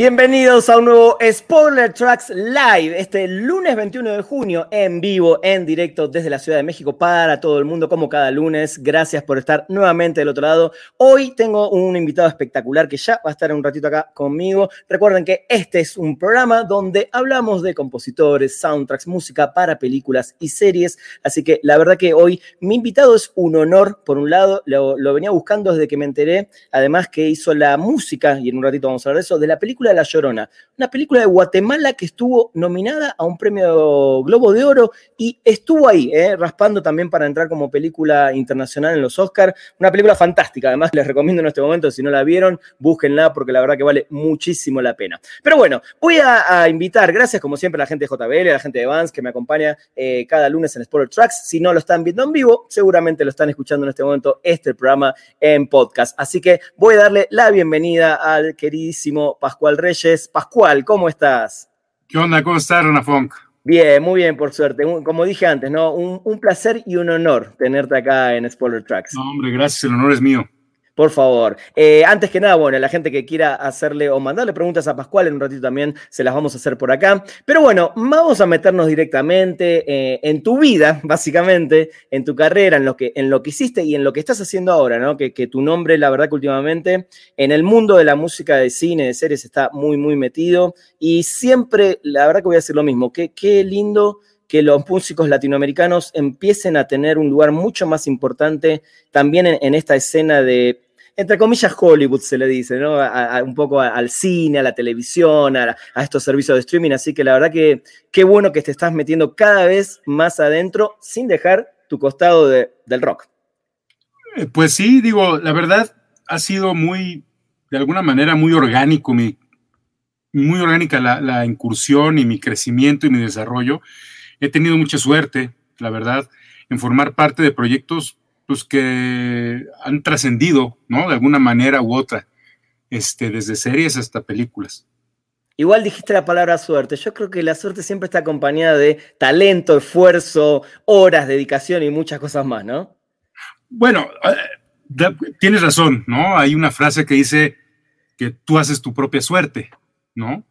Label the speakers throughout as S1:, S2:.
S1: Bienvenidos a un nuevo Spoiler Tracks Live, este lunes 21 de junio, en vivo, en directo desde la Ciudad de México para todo el mundo, como cada lunes. Gracias por estar nuevamente del otro lado. Hoy tengo un invitado espectacular que ya va a estar un ratito acá conmigo. Recuerden que este es un programa donde hablamos de compositores, soundtracks, música para películas y series. Así que la verdad que hoy mi invitado es un honor. Por un lado, lo, lo venía buscando desde que me enteré, además que hizo la música, y en un ratito vamos a hablar de eso, de la película La Llorona, una película de Guatemala que estuvo nominada a un premio Globo de Oro y estuvo ahí, eh, raspando también para entrar como película internacional en los Oscars. Una película fantástica, además les recomiendo en este momento, si no la vieron, búsquenla porque la verdad que vale muchísimo la pena. Pero bueno, voy a, a invitar, gracias como siempre a la gente de JBL, a la gente de Vans que me acompaña eh, cada lunes en Spoiler Tracks. Si no lo están viendo en vivo, seguramente lo están escuchando en este momento, este programa en podcast. Así que voy a darle la bienvenida al queridísimo Pascual Reyes. Pascual, ¿cómo estás?
S2: ¿Qué onda? ¿Cómo estás, Rona Funk?
S1: Bien, muy bien, por suerte. Como dije antes, ¿no? Un, un, placer y un honor tenerte acá en Spoiler Tracks.
S2: No, hombre, gracias, el honor es mío.
S1: Por favor. Eh, antes que nada, bueno, la gente que quiera hacerle o mandarle preguntas a Pascual en un ratito también se las vamos a hacer por acá. Pero bueno, vamos a meternos directamente eh, en tu vida, básicamente, en tu carrera, en lo, que, en lo que hiciste y en lo que estás haciendo ahora, ¿no? Que, que tu nombre, la verdad que últimamente, en el mundo de la música, de cine, de series, está muy, muy metido. Y siempre, la verdad que voy a decir lo mismo, que qué lindo que los músicos latinoamericanos empiecen a tener un lugar mucho más importante también en, en esta escena de entre comillas, Hollywood se le dice, ¿no? Un poco al cine, a la televisión, a, estos servicios de streaming. Así que la verdad que qué bueno que te estás metiendo cada vez más adentro sin dejar tu costado de, del rock.
S2: Pues sí, digo, la verdad ha sido muy, de alguna manera, muy orgánico, muy orgánica la incursión y mi crecimiento y mi desarrollo. He tenido mucha suerte, la verdad, en formar parte de proyectos pues que han trascendido, ¿no? De alguna manera u otra, este, desde series hasta películas.
S1: Igual dijiste la palabra suerte. Yo creo que la suerte siempre está acompañada de talento, esfuerzo, horas, dedicación y muchas cosas más, ¿no?
S2: Bueno, eh, tienes razón, ¿no? Hay una frase que dice que tú haces tu propia suerte, ¿no?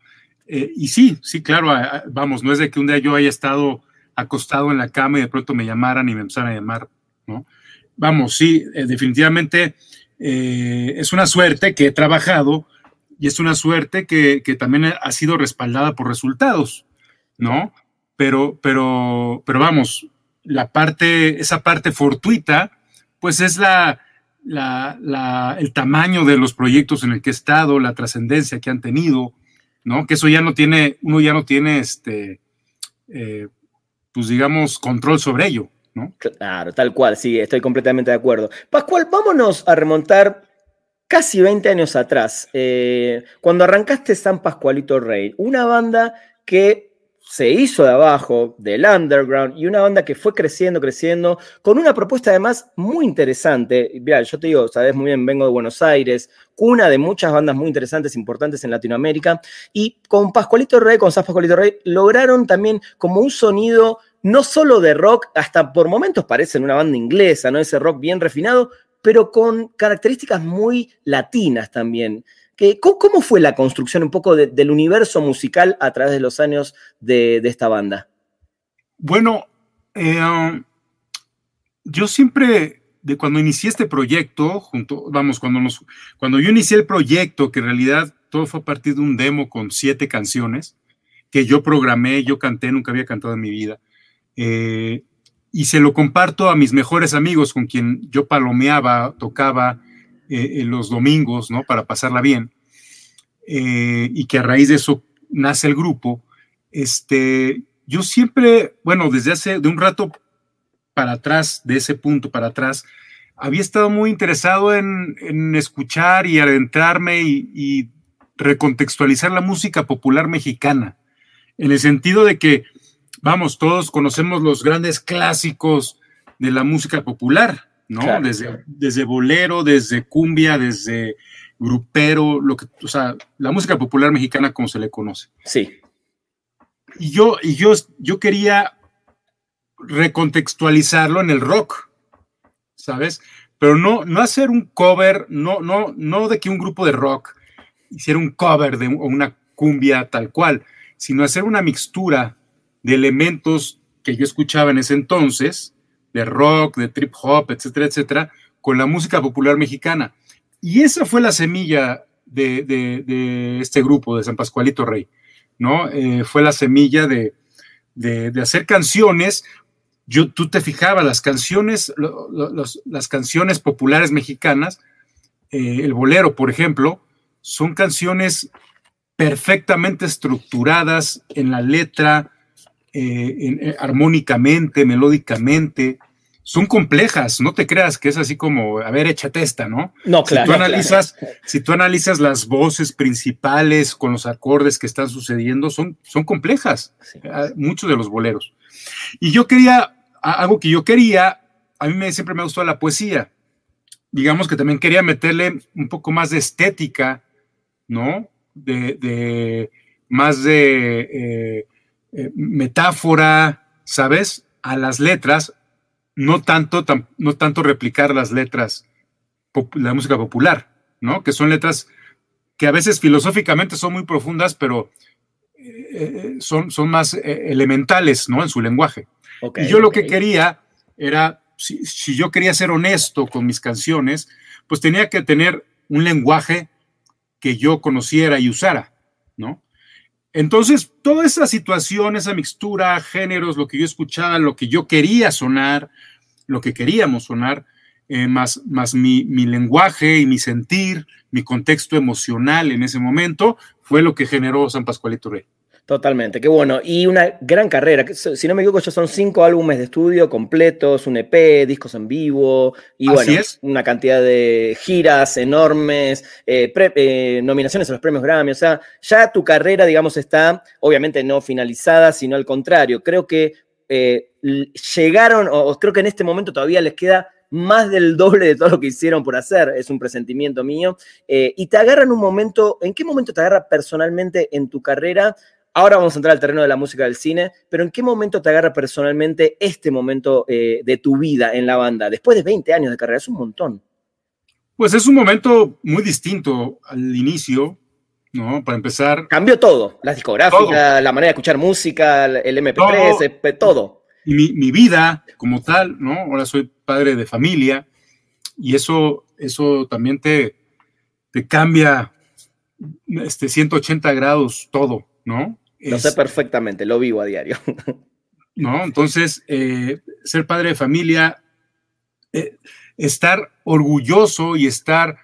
S2: Eh, y sí, sí, claro, vamos, no es de que un día yo haya estado acostado en la cama y de pronto me llamaran y me empezaran a llamar, ¿no? Vamos, sí, eh, definitivamente eh, es una suerte que he trabajado y es una suerte que, que, también ha sido respaldada por resultados, ¿no? Pero, pero, pero vamos, la parte, esa parte fortuita, pues es la, la, el tamaño de los proyectos en el que he estado, la trascendencia que han tenido, ¿no? Que eso ya no tiene, uno ya no tiene este, eh, pues digamos, control sobre ello.
S1: Claro, tal cual, sí, estoy completamente de acuerdo. Pascual, vámonos a remontar casi 20 años atrás, eh, cuando arrancaste San Pascualito Rey, una banda que se hizo de abajo, del underground, y una banda que fue creciendo, creciendo, con una propuesta además muy interesante. Mira, yo te digo, sabes muy bien, vengo de Buenos Aires, cuna de muchas bandas muy interesantes, importantes en Latinoamérica, y con Pascualito Rey, con San Pascualito Rey, lograron también como un sonido no solo de rock, hasta por momentos parecen una banda inglesa, ¿no? Ese rock bien refinado, pero con características muy latinas también. ¿Cómo fue la construcción un poco de, del universo musical a través de los años de, esta banda?
S2: Bueno, eh, yo siempre, de cuando inicié este proyecto, junto, vamos, cuando, nos, cuando yo inicié el proyecto, que en realidad todo fue a partir de un demo con siete canciones, que yo programé, yo canté, nunca había cantado en mi vida. Eh, y se lo comparto a mis mejores amigos con quien yo palomeaba, tocaba eh, los domingos, ¿no? Para pasarla bien. Eh, y que a raíz de eso nace el grupo. Este, yo siempre, bueno, desde hace de un rato para atrás, de ese punto para atrás, había estado muy interesado en, en escuchar y adentrarme y recontextualizar la música popular mexicana en el sentido de que, vamos, todos conocemos los grandes clásicos de la música popular, ¿no? Desde, desde bolero, desde cumbia, desde grupero, lo que, o sea, la música popular mexicana como se le conoce.
S1: Sí.
S2: Y yo, y yo, yo quería recontextualizarlo en el rock, ¿sabes? Pero no, no hacer un cover, no, no, no de que un grupo de rock hiciera un cover de una cumbia tal cual, sino hacer una mixtura de elementos que yo escuchaba en ese entonces, de rock, de trip hop, etcétera, etcétera, con la música popular mexicana. Y esa fue la semilla de, este grupo, de San Pascualito Rey, ¿no? Eh, fue la semilla de, hacer canciones. Yo, tú te fijabas, las canciones, las canciones populares mexicanas, eh, el bolero, por ejemplo, son canciones perfectamente estructuradas en la letra, eh, armónicamente, melódicamente, son complejas, no te creas que es así como, a ver, échate esta, ¿no?
S1: No, claro.
S2: Si tú analizas, si tú analizas las voces principales con los acordes que están sucediendo, son, son complejas, ah, muchos de los boleros. Y yo quería, algo que yo quería, a mí me, siempre me gustó la poesía. Digamos que también quería meterle un poco más de estética, ¿no? De, más de eh, eh, metáfora, ¿sabes? A las letras, no tanto, no tanto replicar las letras, la música popular, ¿no? Que son letras que a veces filosóficamente son muy profundas, pero eh, eh, son, son más eh, elementales, ¿no? En su lenguaje. y yo lo que quería era, si, si, yo quería ser honesto con mis canciones, pues tenía que tener un lenguaje que yo conociera y usara, ¿no? Entonces, toda esa situación, esa mixtura, géneros, lo que yo escuchaba, lo que yo quería sonar, lo que queríamos sonar, eh, más, más mi, lenguaje y mi sentir, mi contexto emocional en ese momento, fue lo que generó San Pascualito Rey.
S1: Totalmente, qué bueno. Y una gran carrera. Si no me equivoco, ya son cinco álbumes de estudio completos, un EP, discos en vivo, y bueno, una cantidad de giras enormes, eh, eh, nominaciones a los premios Grammy. O sea, ya tu carrera, digamos, está obviamente no finalizada, sino al contrario. Creo que eh, llegaron, o creo que en este momento todavía les queda más del doble de todo lo que hicieron por hacer, es un presentimiento mío, y te agarra en un momento, ¿en qué momento te agarra personalmente en tu carrera Ahora vamos a entrar al terreno de la música del cine, pero ¿en qué momento te agarra personalmente este momento eh, de tu vida en la banda? Después de 20 años de carrera, es un montón.
S2: Pues es un momento muy distinto al inicio, ¿no? Para empezar.
S1: Cambió todo, la discográfica, la manera de escuchar música, el MP3, todo.
S2: Y mi, vida como tal, ¿no? Ahora soy padre de familia y eso, eso también te, te cambia este, 180 grados todo, ¿no?
S1: Lo sé perfectamente, lo vivo a diario.
S2: ¿No? Entonces, eh, ser padre de familia, eh, estar orgulloso y estar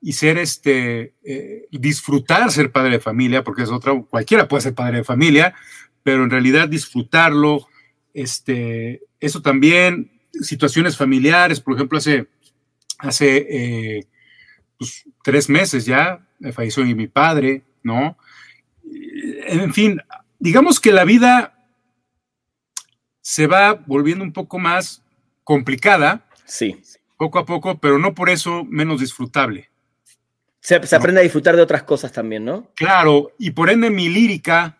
S2: y ser este, eh, disfrutar ser padre de familia, porque es otra, cualquiera puede ser padre de familia, pero en realidad disfrutarlo, este, eso también, situaciones familiares, por ejemplo, hace, hace pues, tres meses ya, me falleció mi padre, ¿no? En fin, digamos que la vida se va volviendo un poco más complicada.
S1: Sí.
S2: Poco a poco, pero no por eso menos disfrutable.
S1: Se, aprende a disfrutar de otras cosas también, ¿no?
S2: Claro, y por ende mi lírica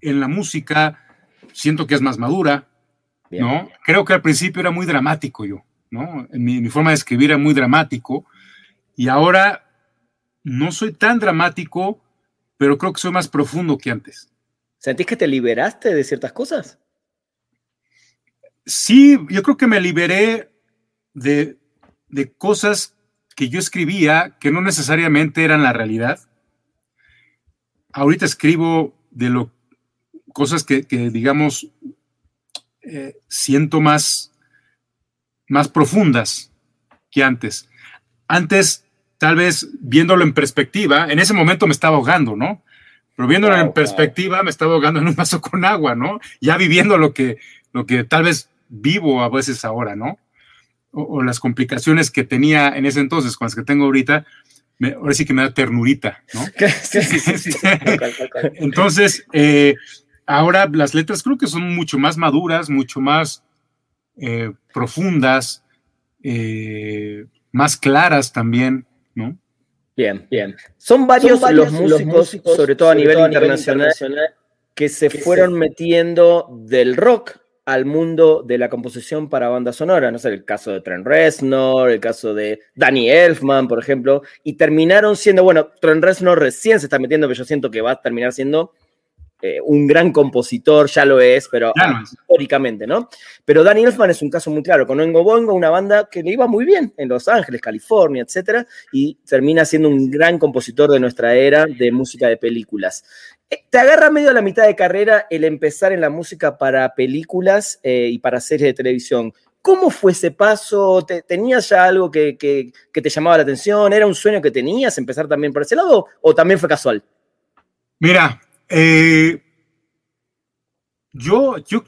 S2: en la música siento que es más madura, ¿no? Creo que al principio era muy dramático yo, ¿no? Mi, mi forma de escribir era muy dramático y ahora no soy tan dramático, pero creo que soy más profundo que antes.
S1: ¿Sentís que te liberaste de ciertas cosas?
S2: Sí, yo creo que me liberé de, cosas que yo escribía que no necesariamente eran la realidad. Ahorita escribo de lo cosas que, digamos, eh, siento más, más profundas que antes. Antes tal vez viéndolo en perspectiva, en ese momento me estaba ahogando, ¿no? Pero viéndolo en perspectiva, me estaba ahogando en un vaso con agua, ¿no? Ya viviendo lo que, lo que tal vez vivo a veces ahora, ¿no? O, las complicaciones que tenía en ese entonces con las que tengo ahorita, ahora sí que me da ternurita, ¿no? Sí, sí, sí. Entonces, eh, ahora las letras creo que son mucho más maduras, mucho más eh, profundas, eh, más claras también, ¿no?
S1: Bien, bien. Son varios, los, músicos, sobre todo a nivel, internacional, que se fueron metiendo del rock al mundo de la composición para banda sonora, no sé, el caso de Trent Reznor, el caso de Danny Elfman, por ejemplo, y terminaron siendo, bueno, Trent Reznor recién se está metiendo, pero yo siento que va a terminar siendo eh, un gran compositor, ya lo es, pero históricamente, ¿no? Pero Danny Elfman es un caso muy claro, con Oingo Boingo, una banda que le iba muy bien en Los Ángeles, California, etcétera, y termina siendo un gran compositor de nuestra era de música de películas. Eh, ¿Te agarra medio a la mitad de carrera el empezar en la música para películas eh, y para series de televisión? ¿Cómo fue ese paso? ¿Tenías ya algo que, que, te llamaba la atención? ¿Era un sueño que tenías empezar también por ese lado o también fue casual?
S2: Mira, eh, yo, yo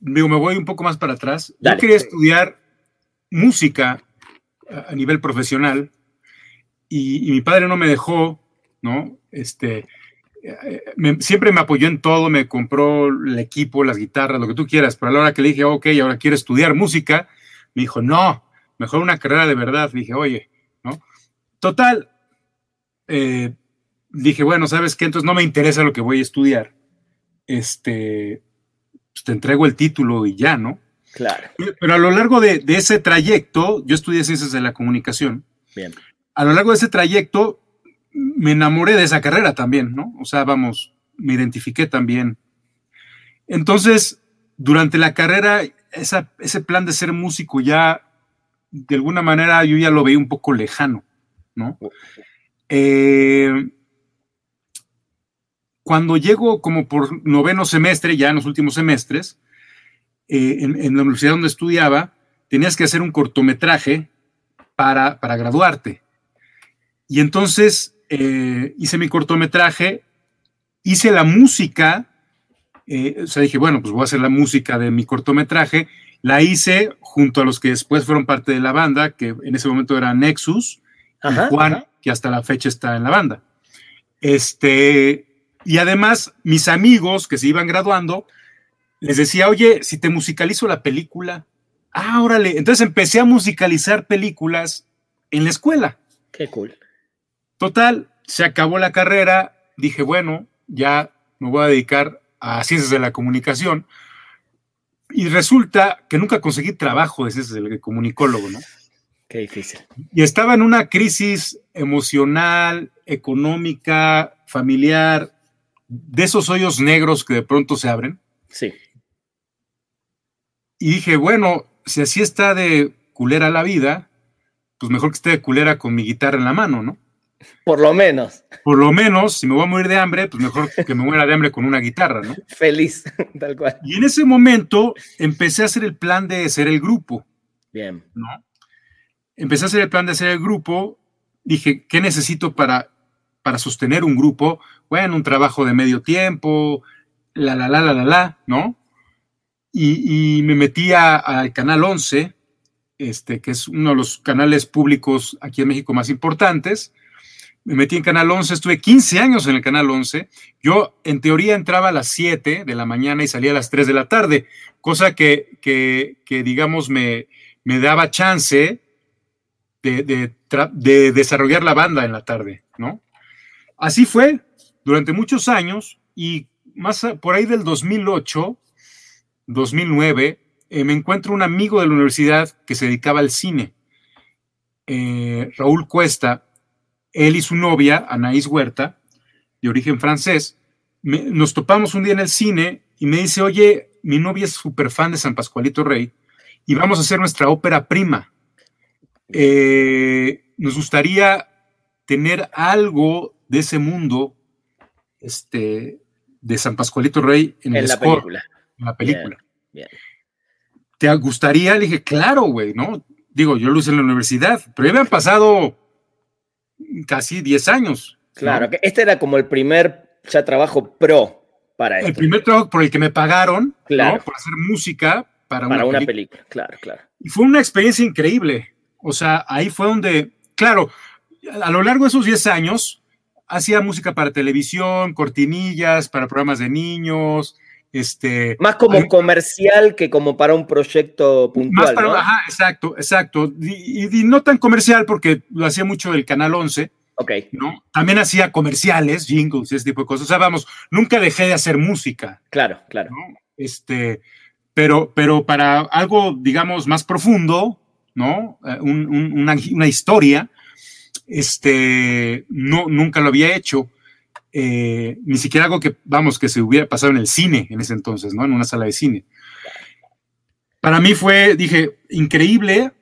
S2: digo, me voy un poco más para atrás. Yo quería estudiar música a nivel profesional y, mi padre no me dejó, ¿no? Este, eh, siempre me apoyó en todo, me compró el equipo, las guitarras, lo que tú quieras, pero a la hora que le dije, ok, ahora quiero estudiar música, me dijo, no, mejor una carrera de verdad. dije, oye, ¿no? Total, eh, dije, bueno, ¿sabes qué? Entonces no me interesa lo que voy a estudiar. Este, pues te entrego el título y ya, ¿no?
S1: Claro.
S2: Pero a lo largo de, ese trayecto, yo estudié ciencias de la comunicación.
S1: Bien.
S2: A lo largo de ese trayecto, me enamoré de esa carrera también, ¿no? O sea, vamos, me identifiqué también. Entonces, durante la carrera, ese plan de ser músico ya, de alguna manera, yo ya lo veía un poco lejano, ¿no? Eh, cuando llego como por noveno semestre, ya en los últimos semestres, eh, en, la universidad donde estudiaba, tenías que hacer un cortometraje para, para graduarte. Y entonces eh, hice mi cortometraje, hice la música, eh, o sea, dije, bueno, pues voy a hacer la música de mi cortometraje. La hice junto a los que después fueron parte de la banda, que en ese momento era Nexus, y Juan, que hasta la fecha está en la banda. Este, y además, mis amigos que se iban graduando, les decía, oye, si te musicalizo la película, ah, órale. Entonces empecé a musicalizar películas en la escuela.
S1: Qué cool.
S2: Total, se acabó la carrera, dije, bueno, ya me voy a dedicar a ciencias de la comunicación. Y resulta que nunca conseguí trabajo de ciencias de comunicólogo, ¿no?
S1: Qué difícil.
S2: Y estaba en una crisis emocional, económica, familiar, de esos hoyos negros que de pronto se abren.
S1: Sí.
S2: Y dije, bueno, si así está de culera la vida, pues mejor que esté de culera con mi guitarra en la mano, ¿no?
S1: Por lo menos.
S2: Por lo menos, si me voy a morir de hambre, pues mejor que me muera de hambre con una guitarra, ¿no?
S1: Feliz, tal cual.
S2: Y en ese momento empecé a hacer el plan de ser el grupo.
S1: Bien.
S2: ¿No? Empecé a hacer el plan de ser el grupo. Dije, ¿qué necesito para para sostener un grupo, bueno, un trabajo de medio tiempo, la, la, la, la, la, la, ¿no? Y, me metí al Canal 11, este, que es uno de los canales públicos aquí en México más importantes. Me metí en Canal 11, estuve 15 años en el Canal 11. Yo, en teoría, entraba a las 7 de la mañana y salía a las 3 de la tarde, cosa que, que, digamos, me, me, daba chance de, de desarrollar la banda en la tarde, ¿no? Así fue durante muchos años y más por ahí del 2008, 2009, eh, me encuentro un amigo de la universidad que se dedicaba al cine, eh, Raúl Cuesta, él y su novia, Anaís Huerta, de origen francés, nos topamos un día en el cine y me dice, oye, mi novia es súper fan de San Pascualito Rey y vamos a hacer nuestra ópera prima. Eh, nos gustaría tener algo de ese mundo este, de San Pascualito Rey en,
S1: la película.
S2: En la película. ¿Te gustaría? Le dije, claro, güey, ¿no? Digo, yo lo hice en la universidad, pero ya me han pasado casi 10 años.
S1: Claro, que este era como el primer ya trabajo pro para
S2: El primer trabajo por el que me pagaron, claro. Por hacer música para,
S1: para una, película. Claro, claro.
S2: Y fue una experiencia increíble. O sea, ahí fue donde, claro, a lo largo de esos 10 años, hacía música para televisión, cortinillas, para programas de niños, este,
S1: Más como comercial que como para un proyecto puntual. ¿no?
S2: Ajá, exacto, exacto. Y, y, no tan comercial porque lo hacía mucho del Canal 11.
S1: Ok.
S2: ¿no? También hacía comerciales, jingles ese tipo de cosas. O sea, vamos, nunca dejé de hacer música.
S1: Claro, claro.
S2: ¿no? Este, pero, pero para algo, digamos, más profundo, ¿no? Eh, un, un, una, una, historia, este, no, nunca lo había hecho. Eh, ni siquiera algo que, vamos, que se hubiera pasado en el cine en ese entonces, ¿no? En una sala de cine. Para mí fue, dije, increíble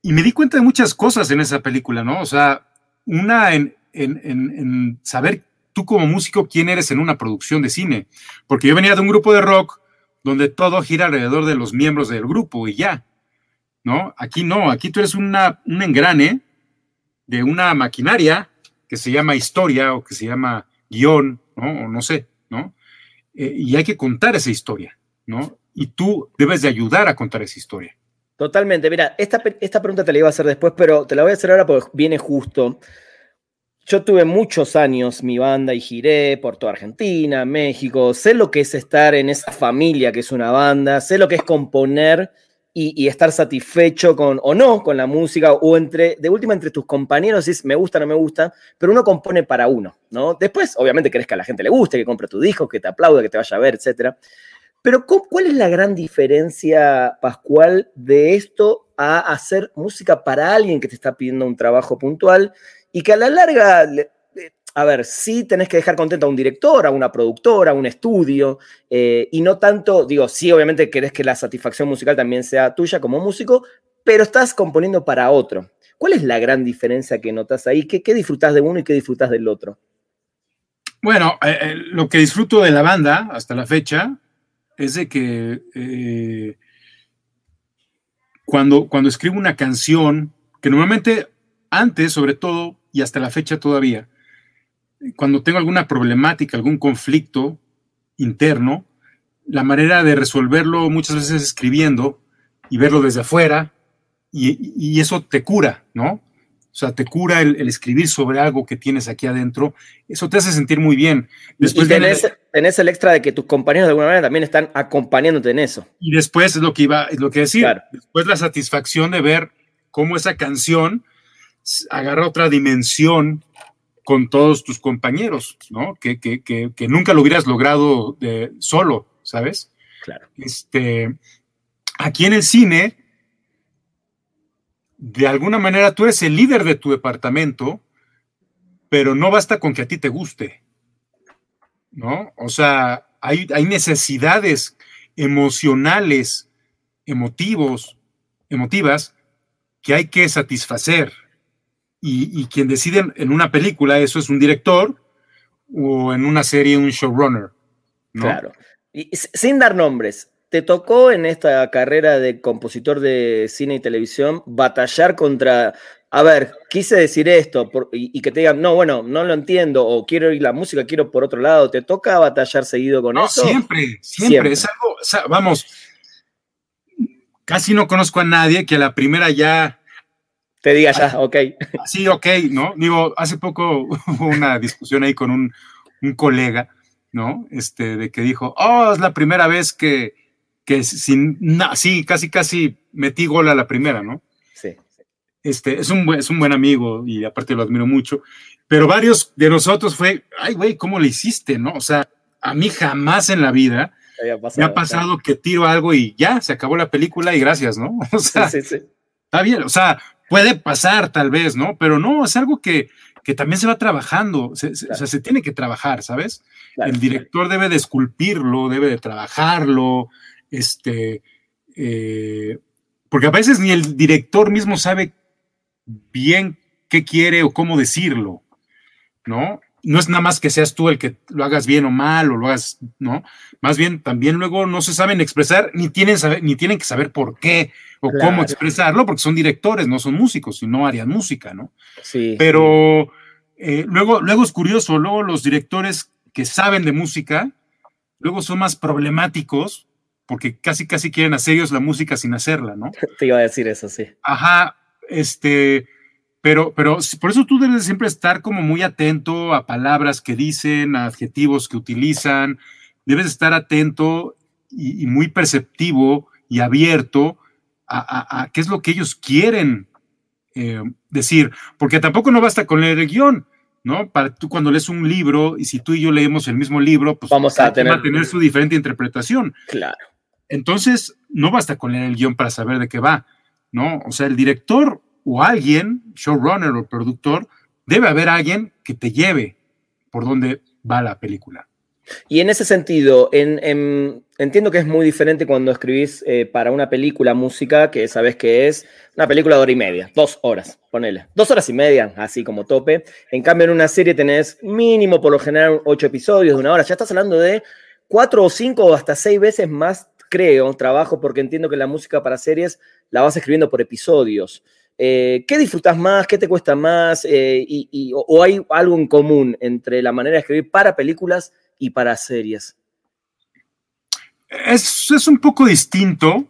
S2: y me di cuenta de muchas cosas en esa película, ¿no? O sea, una en, en, en, en saber tú como músico quién eres en una producción de cine, porque yo venía de un grupo de rock donde todo gira alrededor de los miembros del grupo y ya, ¿no? Aquí no, aquí tú eres una, un engrane de una maquinaria que se llama historia o que se llama guion, ¿no? O no sé, ¿no? Eh, y hay que contar esa historia, ¿no? Y tú debes de ayudar a contar esa historia.
S1: Totalmente. Mira, esta, esta pregunta te la iba a hacer después, pero te la voy a hacer ahora porque viene justo. Yo tuve muchos años mi banda y giré por toda Argentina, México. Sé lo que es estar en esa familia que es una banda, sé lo que es componer y, estar satisfecho con o no con la música o entre de última entre tus compañeros es me gusta no me gusta pero uno compone para uno no después obviamente querés que a la gente le guste que compre tu disco que te aplaude que te vaya a ver etcétera. Pero cuál es la gran diferencia Pascual de esto a hacer música para alguien que te está pidiendo un trabajo puntual y que a la larga a ver, sí tenés que dejar contento a un director, a una productora, a un estudio, eh, y no tanto, digo, sí, obviamente querés que la satisfacción musical también sea tuya como músico, pero estás componiendo para otro. ¿Cuál es la gran diferencia que notas ahí? ¿Qué, qué disfrutás de uno y qué disfrutás del otro?
S2: Bueno, eh, eh, lo que disfruto de la banda hasta la fecha es de que cuando, cuando escribo una canción, que normalmente antes, sobre todo, y hasta la fecha todavía, cuando tengo alguna problemática, algún conflicto interno, la manera de resolverlo muchas veces es escribiendo y verlo desde afuera y, y eso te cura, ¿no? O sea, te cura el, el, escribir sobre algo que tienes aquí adentro. Eso te hace sentir muy bien.
S1: Después y tenés, el, tenés el extra de que tus compañeros de alguna manera también están acompañándote en eso.
S2: Y después es lo que iba, es lo que decir. Claro. Después la satisfacción de ver cómo esa canción agarra otra dimensión con todos tus compañeros, ¿no? Que, que, que, que nunca lo hubieras logrado de, solo, ¿sabes?
S1: Claro.
S2: Este, aquí en el cine, de alguna manera tú eres el líder de tu departamento, pero no basta con que a ti te guste, ¿no? O sea, hay, hay necesidades emocionales, emotivos, emotivas, que hay que satisfacer. Y, y, quien decide en una película eso es un director o en una serie un showrunner. ¿no?
S1: Claro. Y sin dar nombres, ¿te tocó en esta carrera de compositor de cine y televisión batallar contra, a ver, quise decir esto por, y, y, que te digan, no, bueno, no lo entiendo o quiero ir la música, quiero por otro lado? ¿Te toca batallar seguido con
S2: no,
S1: eso?
S2: Siempre, siempre, siempre. Es algo, o sea, vamos, casi no conozco a nadie que a la primera ya
S1: te diga ya, ok.
S2: Sí, ok, ¿no? Digo, hace poco hubo una discusión ahí con un, un, colega, ¿no? Este, de que dijo, oh, es la primera vez que, que sin, na, sí, casi, casi metí gol a la primera, ¿no?
S1: Sí.
S2: Este, es un, es un buen amigo y aparte lo admiro mucho, pero varios de nosotros fue, ay, güey, ¿cómo le hiciste, no? O sea, a mí jamás en la vida pasado, me ha pasado que tiro algo y ya, se acabó la película y gracias, ¿no? O sea,
S1: sí, sí, sí.
S2: está bien, o sea, puede pasar tal vez, ¿no? Pero no, es algo que, que también se va trabajando, se, claro. o sea, se tiene que trabajar, ¿sabes? Claro, el director debe de esculpirlo, debe de trabajarlo, este, eh, porque a veces ni el director mismo sabe bien qué quiere o cómo decirlo, ¿no? No es nada más que seas tú el que lo hagas bien o mal o lo hagas, ¿no? Más bien también luego no se saben expresar ni tienen, saber, ni tienen que saber por qué o claro. cómo expresarlo, porque son directores, no son músicos, y no harían música, ¿no?
S1: Sí.
S2: Pero eh, luego, luego es curioso, luego los directores que saben de música, luego son más problemáticos, porque casi, casi quieren hacer ellos la música sin hacerla, ¿no?
S1: Te iba a decir eso, sí.
S2: Ajá, este, Pero, pero por eso tú debes siempre estar como muy atento a palabras que dicen, a adjetivos que utilizan. Debes estar atento y, muy perceptivo y abierto a, qué es lo que ellos quieren eh, decir. Porque tampoco no basta con leer el guion. ¿no? Para tú cuando lees un libro y si tú y yo leemos el mismo libro, pues
S1: vamos a tener,
S2: va a tener su diferente interpretación.
S1: Claro.
S2: Entonces, no basta con leer el guion para saber de qué va, ¿no? O sea, el director o alguien, showrunner o productor, debe haber alguien que te lleve por donde va la película.
S1: Y en ese sentido, entiendo que es muy diferente cuando escribís eh, para una película música, que sabes que es una película de hora y media, dos horas, ponele. Dos horas y media, así como tope. En cambio, en una serie tenés mínimo, por lo general, ocho episodios de una hora. Ya estás hablando de cuatro o cinco o hasta seis veces más, creo, trabajo, porque entiendo que la música para series la vas escribiendo por episodios. Eh, ¿Qué disfrutas más? ¿Qué te cuesta más? Eh, y, o, hay algo en común entre la manera de escribir para películas y para series?
S2: Es, un poco distinto.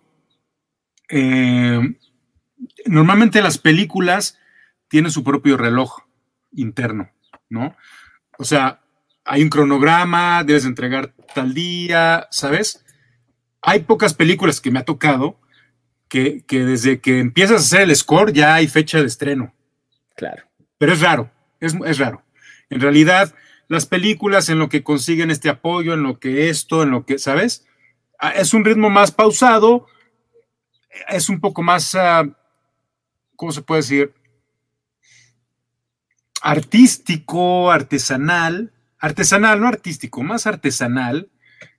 S2: Eh, normalmente las películas tienen su propio reloj interno, ¿no? O sea, hay un cronograma, debes entregar tal día, ¿sabes? Hay pocas películas que me ha tocado que, desde que empiezas a hacer el score ya hay fecha de estreno.
S1: Claro.
S2: Pero es raro, es, es raro. En realidad, las películas en lo que consiguen este apoyo, en lo que esto, en lo que, ¿sabes? Ah, es un ritmo más pausado, es un poco más, ah, ¿cómo se puede decir? Artístico, artesanal, artesanal, no artístico, más artesanal,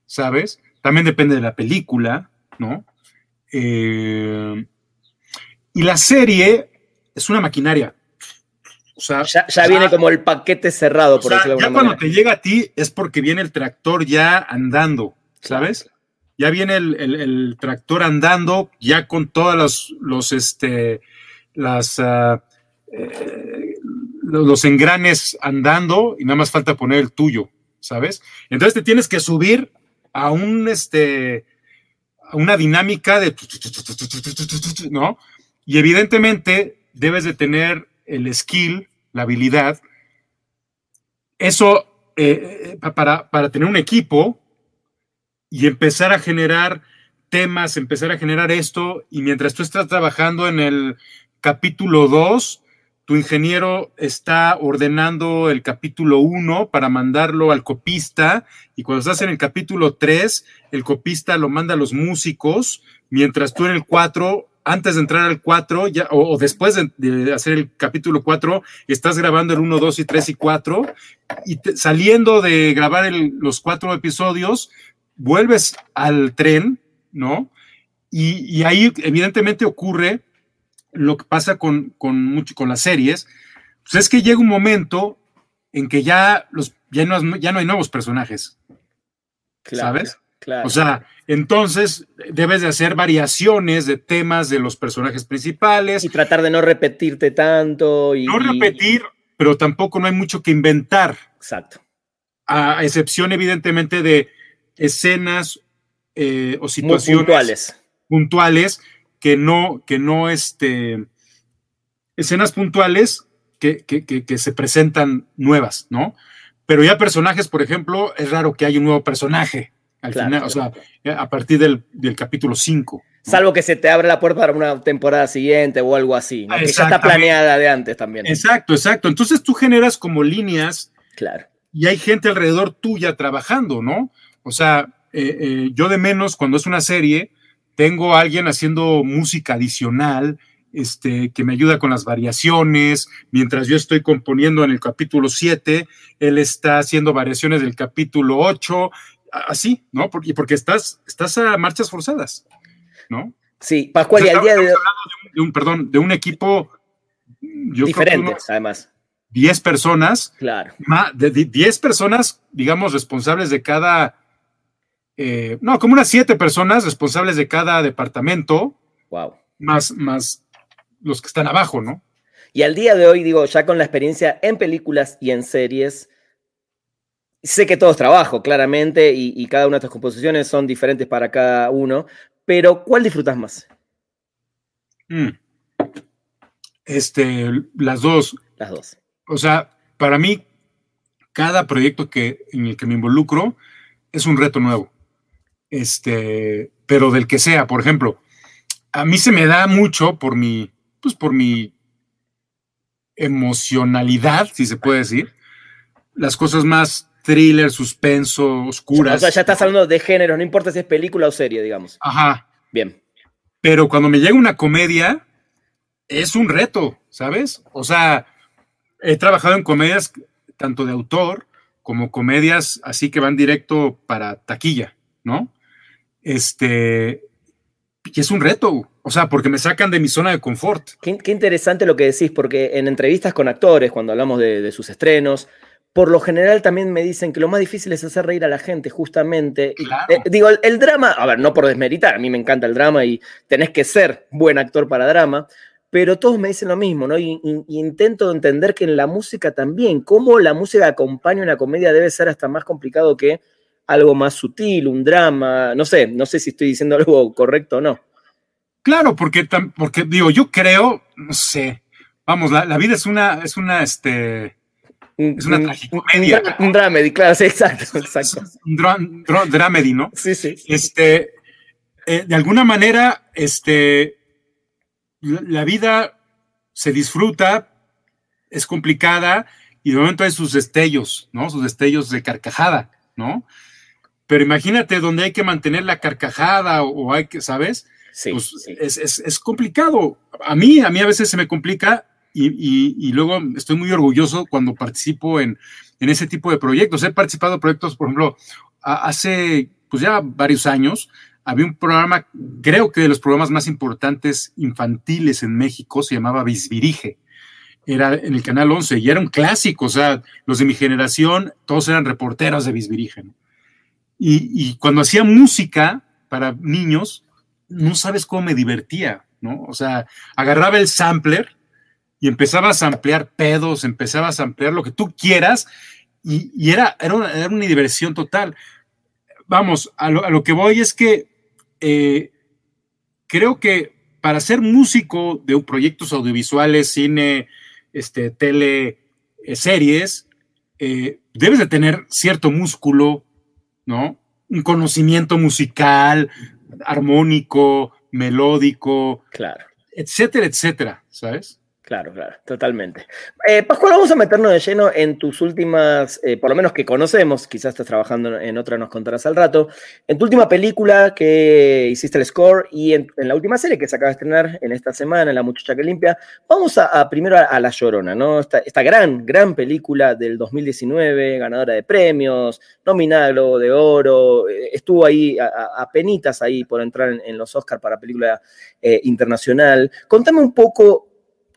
S2: ¿sabes? También depende de la película, ¿no? Eh, y la serie es una maquinaria.
S1: O sea, ya, viene como el paquete cerrado, por
S2: decirlo Ya cuando te llega a ti es porque viene el tractor ya andando, ¿sabes? Ya viene el, tractor andando, ya con todos los, los este, las, ah, eh, los engranes andando y nada más falta poner el tuyo, ¿sabes? Entonces te tienes que subir a un, este, una dinámica de, ¿no? Y evidentemente debes de tener el skill, la habilidad. Eso, eh, eh, para, para tener un equipo y empezar a generar temas, empezar a generar esto, y mientras tú estás trabajando en el capítulo 2, tu ingeniero está ordenando el capítulo 1 para mandarlo al copista y cuando estás en el capítulo 3, el copista lo manda a los músicos, mientras tú en el 4, antes de entrar al 4 ya, o, después de, hacer el capítulo 4, estás grabando el 1, 2 y 3 y 4 y saliendo de grabar los cuatro episodios, vuelves al tren, ¿no? Y, y ahí evidentemente ocurre lo que pasa con, mucho, con las series, pues es que llega un momento en que ya, los, ya, no, ya no hay nuevos personajes. ¿Sabes?
S1: Claro.
S2: O sea, entonces debes de hacer variaciones de temas de los personajes principales.
S1: Y tratar de no repetirte tanto. Y,
S2: no repetir, pero tampoco no hay mucho que inventar.
S1: Exacto.
S2: A excepción, evidentemente, de escenas eh, o situaciones
S1: puntuales.
S2: puntuales que no, que no, este, escenas puntuales que, que, se presentan nuevas, ¿no? Pero ya personajes, por ejemplo, es raro que haya un nuevo personaje al final, o sea, a partir del, capítulo 5.
S1: Salvo que se te abra la puerta para una temporada siguiente o algo así, ¿no? que ya está planeada de antes también.
S2: Exacto, exacto. Entonces tú generas como líneas.
S1: Claro.
S2: Y hay gente alrededor tuya trabajando, ¿no? O sea, eh, eh, yo de menos cuando es una serie, tengo a alguien haciendo música adicional, este, que me ayuda con las variaciones, mientras yo estoy componiendo en el capítulo 7, él está haciendo variaciones del capítulo 8, así, ¿no? Porque, porque estás, estás a marchas forzadas, ¿no?
S1: Sí, Pascual, y al día de...
S2: de un, perdón, de un equipo...
S1: Diferente, además.
S2: 10 personas.
S1: Claro.
S2: De 10 personas, digamos, responsables de cada eh, no, como unas siete personas responsables de cada departamento.
S1: Wow.
S2: Más, más los que están abajo, ¿no?
S1: Y al día de hoy, digo, ya con la experiencia en películas y en series, sé que todo es trabajo, claramente, y, cada una de estas composiciones son diferentes para cada uno, pero ¿cuál disfrutas más?
S2: Mm. Este, las dos.
S1: Las dos.
S2: O sea, para mí, cada proyecto que, en el que me involucro es un reto nuevo. Este, pero del que sea, por ejemplo, a mí se me da mucho por mi, pues por mi emocionalidad, si se puede decir, las cosas más thriller, suspenso, oscuras.
S1: O sea, ya estás hablando de género, no importa si es película o serie, digamos.
S2: Ajá.
S1: Bien.
S2: Pero cuando me llega una comedia, es un reto, ¿sabes? O sea, he trabajado en comedias tanto de autor como comedias así que van directo para taquilla, ¿no? Este, y es un reto, o sea, porque me sacan de mi zona de confort.
S1: Qué, interesante lo que decís, porque en entrevistas con actores, cuando hablamos de, sus estrenos, por lo general también me dicen que lo más difícil es hacer reír a la gente, justamente. Eh, digo, el, drama, a ver, no por desmeritar, a mí me encanta el drama y tenés que ser buen actor para drama, pero todos me dicen lo mismo, ¿no? Y, intento entender que en la música también, cómo la música acompaña una comedia debe ser hasta más complicado que algo más sutil, un drama, no sé, no sé si estoy diciendo algo correcto o no.
S2: Claro, porque, porque digo, yo creo, no sé, vamos, la, vida es una, es una, este, es una tragicomedia.
S1: Un, dramedy, claro, sí, exacto, exacto.
S2: Un dramedy, ¿no?
S1: Sí, sí.
S2: Este, eh, de alguna manera, este, la vida se disfruta, es complicada y de momento hay sus destellos, ¿no? Sus destellos de carcajada, ¿no? Pero imagínate donde hay que mantener la carcajada o, hay que, ¿sabes?
S1: Sí,
S2: pues Es, complicado. A mí, a mí a veces se me complica y, luego estoy muy orgulloso cuando participo en, en, ese tipo de proyectos. He participado en proyectos, por ejemplo, hace pues ya varios años, había un programa, creo que de los programas más importantes infantiles en México, se llamaba Bisbirige. Era en el Canal 11 y era un clásico, o sea, los de mi generación, todos eran reporteros de Bisbirige. Y, y cuando hacía música para niños, no sabes cómo me divertía, ¿no? O sea, agarraba el sampler y empezaba a samplear pedos, empezaba a samplear lo que tú quieras y, era, era una, era, una, diversión total. Vamos, a lo, a lo que voy es que eh, creo que para ser músico de proyectos audiovisuales, cine, este, tele, eh, series, eh, debes de tener cierto músculo, ¿no? Un conocimiento musical, armónico, melódico,
S1: claro.
S2: etcétera, etcétera, ¿sabes?
S1: Claro, claro, totalmente. Eh, Pascual, vamos a meternos de lleno en tus últimas, eh, por lo menos que conocemos, quizás estás trabajando en otra, nos contarás al rato, en tu última película que hiciste el score y en, la última serie que se acaba de estrenar en esta semana, La Muchacha que Limpia. Vamos a, primero a, La Llorona, ¿no? Esta, gran, gran película del 2019, ganadora de premios, nominada Globo de Oro, eh, estuvo ahí a, penitas ahí por entrar en, los Oscars para película internacional. Contame un poco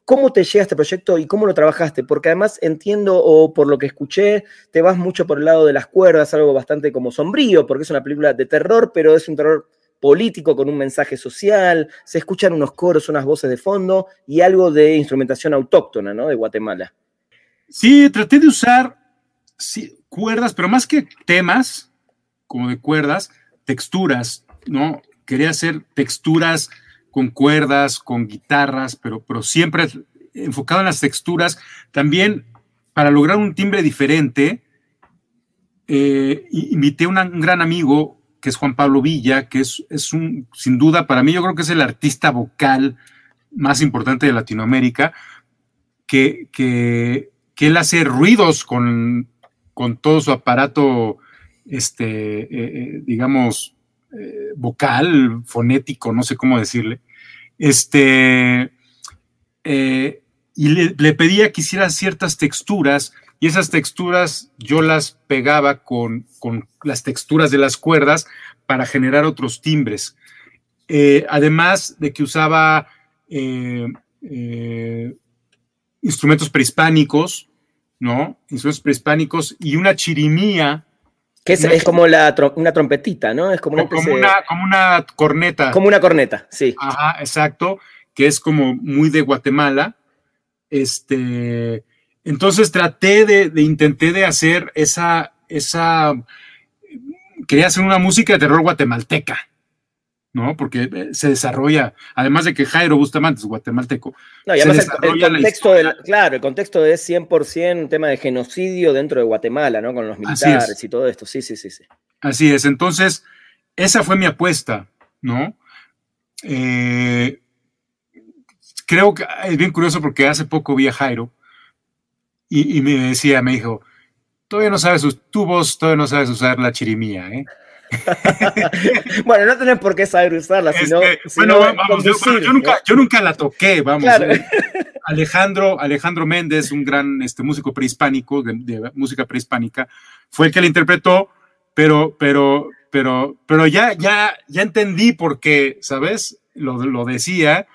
S1: ¿Cómo te llega este proyecto y cómo lo trabajaste? Porque además entiendo, o por lo que escuché, te vas mucho por el lado de las cuerdas, algo bastante como sombrío, porque es una película de terror, pero es un terror político con un mensaje social, se escuchan unos coros, unas voces de fondo y algo de instrumentación autóctona, ¿no? De Guatemala.
S2: Sí, traté de usar cuerdas, pero más que temas, como de cuerdas, texturas, ¿no? Quería hacer texturas con cuerdas, con guitarras, pero, pero siempre enfocado en las texturas. También para lograr un timbre diferente, eh, invité a un gran amigo que es Juan Pablo Villa, que es, es, un, sin duda, para mí yo creo que es el artista vocal más importante de Latinoamérica, que, que, él hace ruidos con, con, todo su aparato, este, eh, eh, digamos, vocal, fonético, no sé cómo decirle. Este, eh, y le, pedía que hiciera ciertas texturas y esas texturas yo las pegaba con, las texturas de las cuerdas para generar otros timbres. Eh, además de que usaba eh, instrumentos prehispánicos, ¿no? Instrumentos prehispánicos y una chirimía
S1: que es, como la, una trompetita, ¿no? Es como una,
S2: como, una, corneta.
S1: Como una corneta, sí.
S2: Ajá, exacto, que es como muy de Guatemala. Este, entonces traté de, intenté de hacer esa, esa, quería hacer una música de terror guatemalteca, ¿no? Porque eh, se desarrolla, además de que Jairo Bustamante es guatemalteco.
S1: No, y además el, contexto del, claro, el contexto es 100% un tema de genocidio dentro de Guatemala, ¿no? Con los militares y todo esto, sí, sí, sí, sí.
S2: Así es, entonces, esa fue mi apuesta, ¿no? Eh, creo que es bien curioso porque hace poco vi a Jairo y, me decía, me dijo, todavía no sabes sus tubos, todavía no sabes usar la chirimía, ¿eh?
S1: bueno, no tenés por qué saber usarla, sino.
S2: bueno, vamos, yo, nunca, la toqué, vamos. Eh. Alejandro, Alejandro Méndez, un gran este, músico prehispánico, de, música prehispánica, fue el que la interpretó, pero, pero, pero, pero ya, ya, ya entendí por qué, ¿sabes? Lo, lo decía.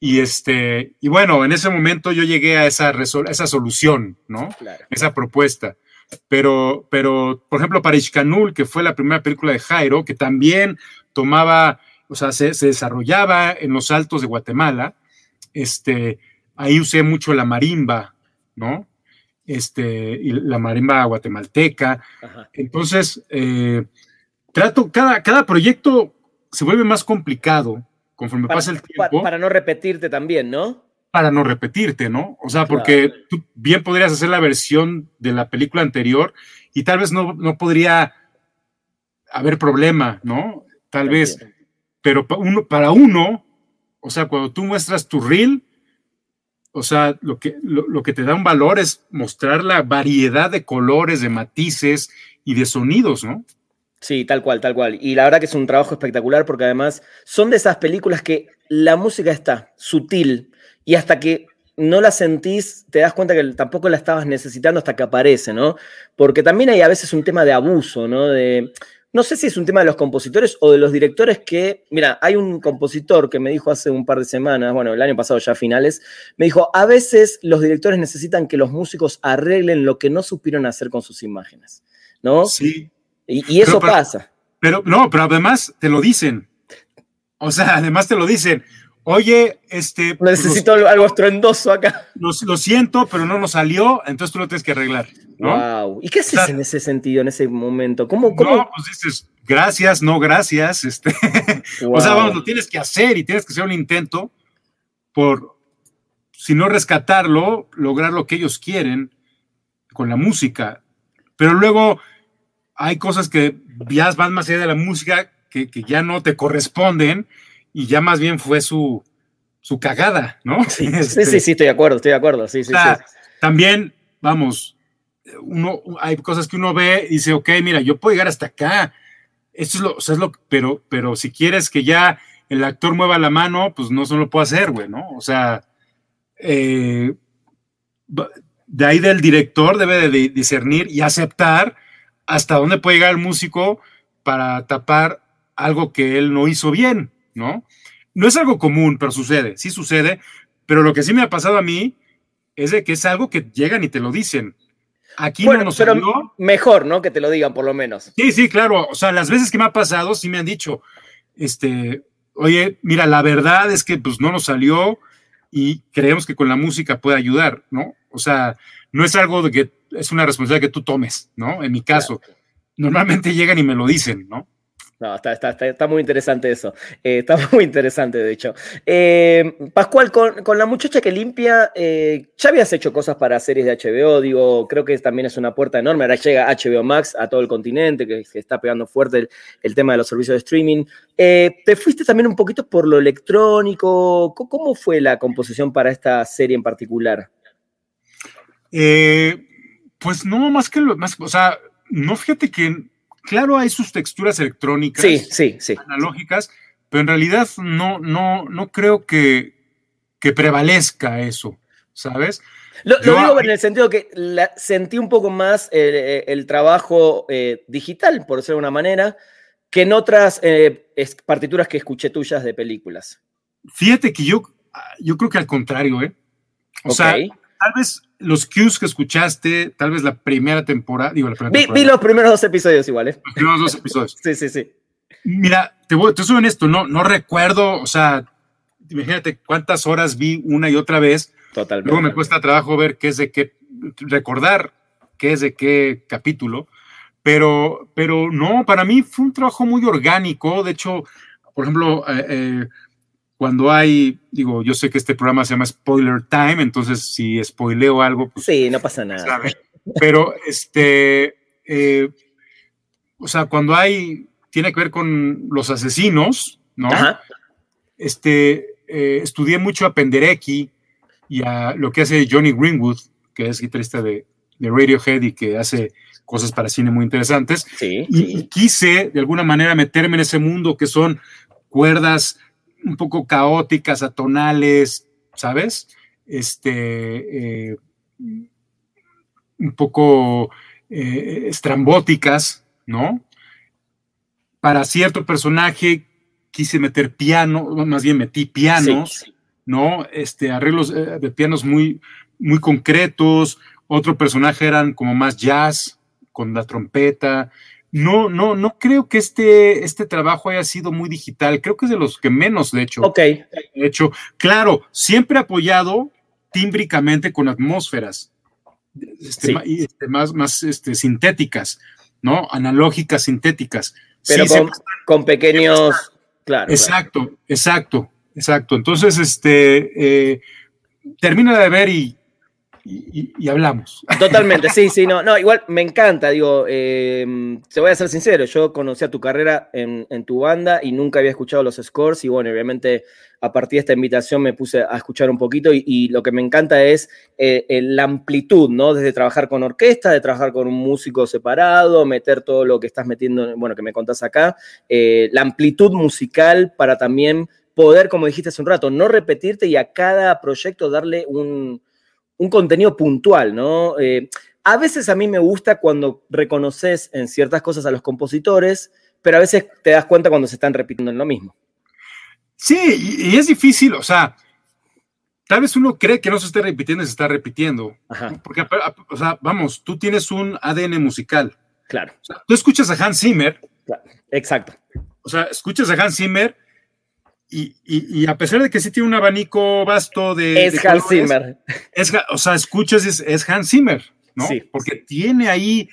S2: Y este, y bueno, en ese momento yo llegué a esa, esa solución, ¿no? Esa propuesta. Pero, pero, por ejemplo, para Ishkanul, que fue la primera película de Jairo, que también tomaba, o sea, se, desarrollaba en los altos de Guatemala, este, ahí usé mucho la marimba, ¿no? Este, y la marimba guatemalteca. Entonces, eh, trato, cada, cada proyecto se vuelve más complicado conforme pasa el tiempo.
S1: para no repetirte también, ¿no?
S2: Para no repetirte, ¿no? O sea, porque tú bien podrías hacer la versión de la película anterior y tal vez no, podría haber problema, ¿no? Tal vez, pero para uno, para uno, o sea, cuando tú muestras tu reel, o sea, lo que, lo, que te da un valor es mostrar la variedad de colores, de matices y de sonidos, ¿no?
S1: Sí, tal cual, tal cual. Y la verdad que es un trabajo espectacular porque además son de esas películas que la música está sutil, y hasta que no la sentís, te das cuenta que tampoco la estabas necesitando hasta que aparece, ¿no? Porque también hay a veces un tema de abuso, ¿no? De, no sé si es un tema de los compositores o de los directores que, mira, hay un compositor que me dijo hace un par de semanas, bueno, el año pasado ya a finales, me dijo, a veces los directores necesitan que los músicos arreglen lo que no supieron hacer con sus imágenes, ¿no?
S2: Sí.
S1: Y, eso pasa.
S2: Pero no, pero además te lo dicen. O sea, además te lo dicen. Oye, este.
S1: Pues, Necesito algo estruendoso acá.
S2: Lo, siento, pero no nos salió, entonces tú lo tienes que arreglar. ¿no?
S1: Wow. ¿Y qué haces en ese sentido, en ese momento? ¿Cómo, cómo?
S2: No, pues dices, gracias, no gracias. Este, O sea, vamos, lo tienes que hacer y tienes que hacer un intento por, si no rescatarlo, lograr lo que ellos quieren con la música. Pero luego hay cosas que ya van más allá de la música que, que ya no te corresponden y ya más bien fue su, su cagada, ¿no?
S1: Sí, sí, sí, estoy de acuerdo, estoy de acuerdo, sí, sí,
S2: También, vamos, uno, hay cosas que uno ve y dice, ok, mira, yo puedo llegar hasta acá, esto es lo, o sea, es lo, pero, pero si quieres que ya el actor mueva la mano, pues no solo lo puedo hacer, güey, ¿no? O sea, eh, de ahí del director debe de discernir y aceptar hasta dónde puede llegar el músico para tapar algo que él no hizo bien, ¿no? No es algo común, pero sucede, sí sucede, pero lo que sí me ha pasado a mí es de que es algo que llegan y te lo dicen. Aquí no nos pero salió.
S1: Mejor, ¿no? Que te lo digan, por lo menos.
S2: Sí, sí, claro. O sea, las veces que me ha pasado, sí me han dicho, este, oye, mira, la verdad es que pues no nos salió y creemos que con la música puede ayudar, ¿no? O sea, no es algo de que es una responsabilidad que tú tomes, ¿no? En mi caso, normalmente llegan y me lo dicen, ¿no?
S1: No, está, está, está, muy interesante eso. Eh, está muy interesante, de hecho. Eh, Pascual, con, la muchacha que limpia, eh, ya habías hecho cosas para series de HBO, digo, creo que también es una puerta enorme. Ahora llega HBO Max a todo el continente, que, se está pegando fuerte el, tema de los servicios de streaming. ¿Te fuiste también un poquito por lo electrónico? ¿Cómo fue la composición para esta serie en particular?
S2: pues no, más que lo, más, o sea, no fíjate que claro, hay sus texturas electrónicas,
S1: sí, sí, sí.
S2: analógicas, pero en realidad no, no, no creo que, que prevalezca eso, ¿sabes?
S1: Lo, digo en el sentido que sentí un poco más eh, el trabajo eh, digital, por decirlo de una manera, que en otras eh, partituras que escuché tuyas de películas.
S2: Fíjate que yo, yo creo que al contrario, ¿eh? O sea, tal vez los cues que escuchaste, tal vez la primera temporada, digo, la primera
S1: vi,
S2: temporada.
S1: vi, los primeros dos episodios igual, ¿eh?
S2: Los primeros dos episodios.
S1: sí, sí, sí.
S2: Mira, te, voy, te soy honesto, no, no recuerdo, o sea, imagínate cuántas horas vi una y otra vez.
S1: Totalmente.
S2: Luego me cuesta trabajo ver qué es de qué, recordar qué es de qué capítulo, pero, pero no, para mí fue un trabajo muy orgánico, de hecho, por ejemplo, eh, eh, cuando hay, digo, yo sé que este programa se llama Spoiler Time, entonces si spoileo algo,
S1: pues... Sí, no pasa nada.
S2: Pero, este, eh, o sea, cuando hay, tiene que ver con los asesinos, ¿no? Este, estudié mucho a Penderecki y a lo que hace Johnny Greenwood, que es guitarrista de, de Radiohead y que hace cosas para cine muy interesantes. y, quise de alguna manera meterme en ese mundo que son cuerdas un poco caóticas, atonales, ¿sabes? Este, eh, un poco eh, estrambóticas, ¿no? Para cierto personaje quise meter piano, más bien metí pianos, ¿no? Este, arreglos eh, de pianos muy, muy concretos. Otro personaje eran como más jazz, con la trompeta. No, no, no creo que este, este trabajo haya sido muy digital. Creo que es de los que menos, de hecho.
S1: Ok.
S2: De hecho, claro, siempre apoyado tímbricamente con atmósferas este, este, más, más este, sintéticas, ¿no? Analógicas, sintéticas.
S1: Pero con, pequeños. Claro.
S2: Exacto, exacto, exacto. Entonces, este, eh, termina de ver y y, hablamos.
S1: Totalmente, sí, sí, no, no, igual me encanta, digo, eh, te voy a ser sincero, yo conocí a tu carrera en, tu banda y nunca había escuchado los scores y bueno, obviamente a partir de esta invitación me puse a escuchar un poquito y, lo que me encanta es eh, la amplitud, ¿no? Desde trabajar con orquesta, de trabajar con un músico separado, meter todo lo que estás metiendo, bueno, que me contás acá, eh, la amplitud musical para también poder, como dijiste hace un rato, no repetirte y a cada proyecto darle un un contenido puntual, ¿no? Eh, a veces a mí me gusta cuando reconoces en ciertas cosas a los compositores, pero a veces te das cuenta cuando se están repitiendo en lo mismo.
S2: Sí, y, es difícil, o sea, tal vez uno cree que no se esté repitiendo y se está repitiendo. Porque, o sea, vamos, tú tienes un ADN musical.
S1: Claro.
S2: tú escuchas a Hans Zimmer.
S1: Exacto.
S2: O sea, escuchas a Hans Zimmer y, a pesar de que sí tiene un abanico vasto de.
S1: Es Hans Zimmer.
S2: o sea, escuchas, es, Hans Zimmer, ¿no? Sí. Porque tiene ahí,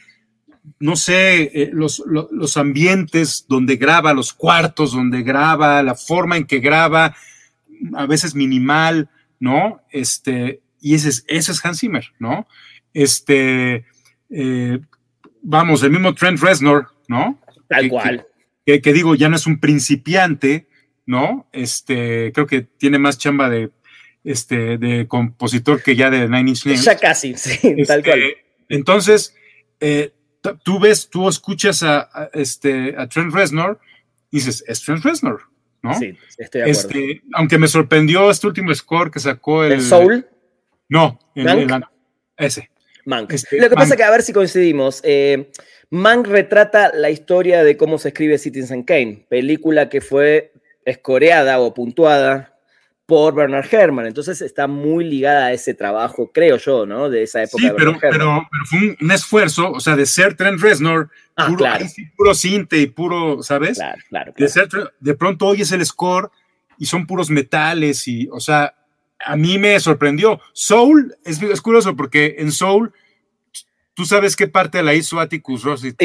S2: no sé, eh, los, ambientes donde graba, los cuartos donde graba, la forma en que graba, a veces minimal, ¿no? Este, y ese es, ese es Hans Zimmer, ¿no? Este, eh, vamos, el mismo Trent Reznor, ¿no?
S1: Tal cual.
S2: que digo, ya no es un principiante ¿no? Este, creo que tiene más chamba de, este, de compositor que ya de Nine Inch Nails.
S1: Ya casi, sí, tal
S2: este,
S1: cual.
S2: Entonces, eh, tú ves, tú escuchas a, este, a Trent Reznor y dices, es Trent Reznor, ¿no?
S1: Sí, estoy de acuerdo.
S2: Este, aunque me sorprendió este último score que sacó el...
S1: ¿El Soul?
S2: No, el, ese.
S1: Mank. Este, Lo que pasa es que a ver si coincidimos. Eh, Mank retrata la historia de cómo se escribe Citizen Kane, película que fue escoreada o puntuada por Bernard Herrmann. Entonces está muy ligada a ese trabajo, creo yo, ¿no? De esa época.
S2: Sí, pero, pero, fue un, esfuerzo, o sea, de ser Trent Reznor,
S1: ah,
S2: puro,
S1: claro.
S2: puro cinte y puro, ¿sabes?
S1: Claro, claro,
S2: De, ser, de pronto oyes el score y son puros metales y, o sea, a mí me sorprendió. Soul es, es curioso porque en Soul tú sabes qué parte la hizo Atticus Ross y,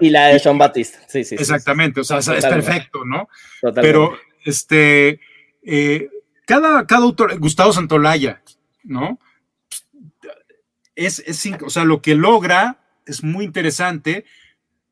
S1: y, la de John Baptiste. Sí, sí.
S2: Exactamente, o sea, es perfecto, ¿no? Pero, este, eh, cada, cada autor, Gustavo Santolaya, ¿no? Es, es, o sea, lo que logra es muy interesante,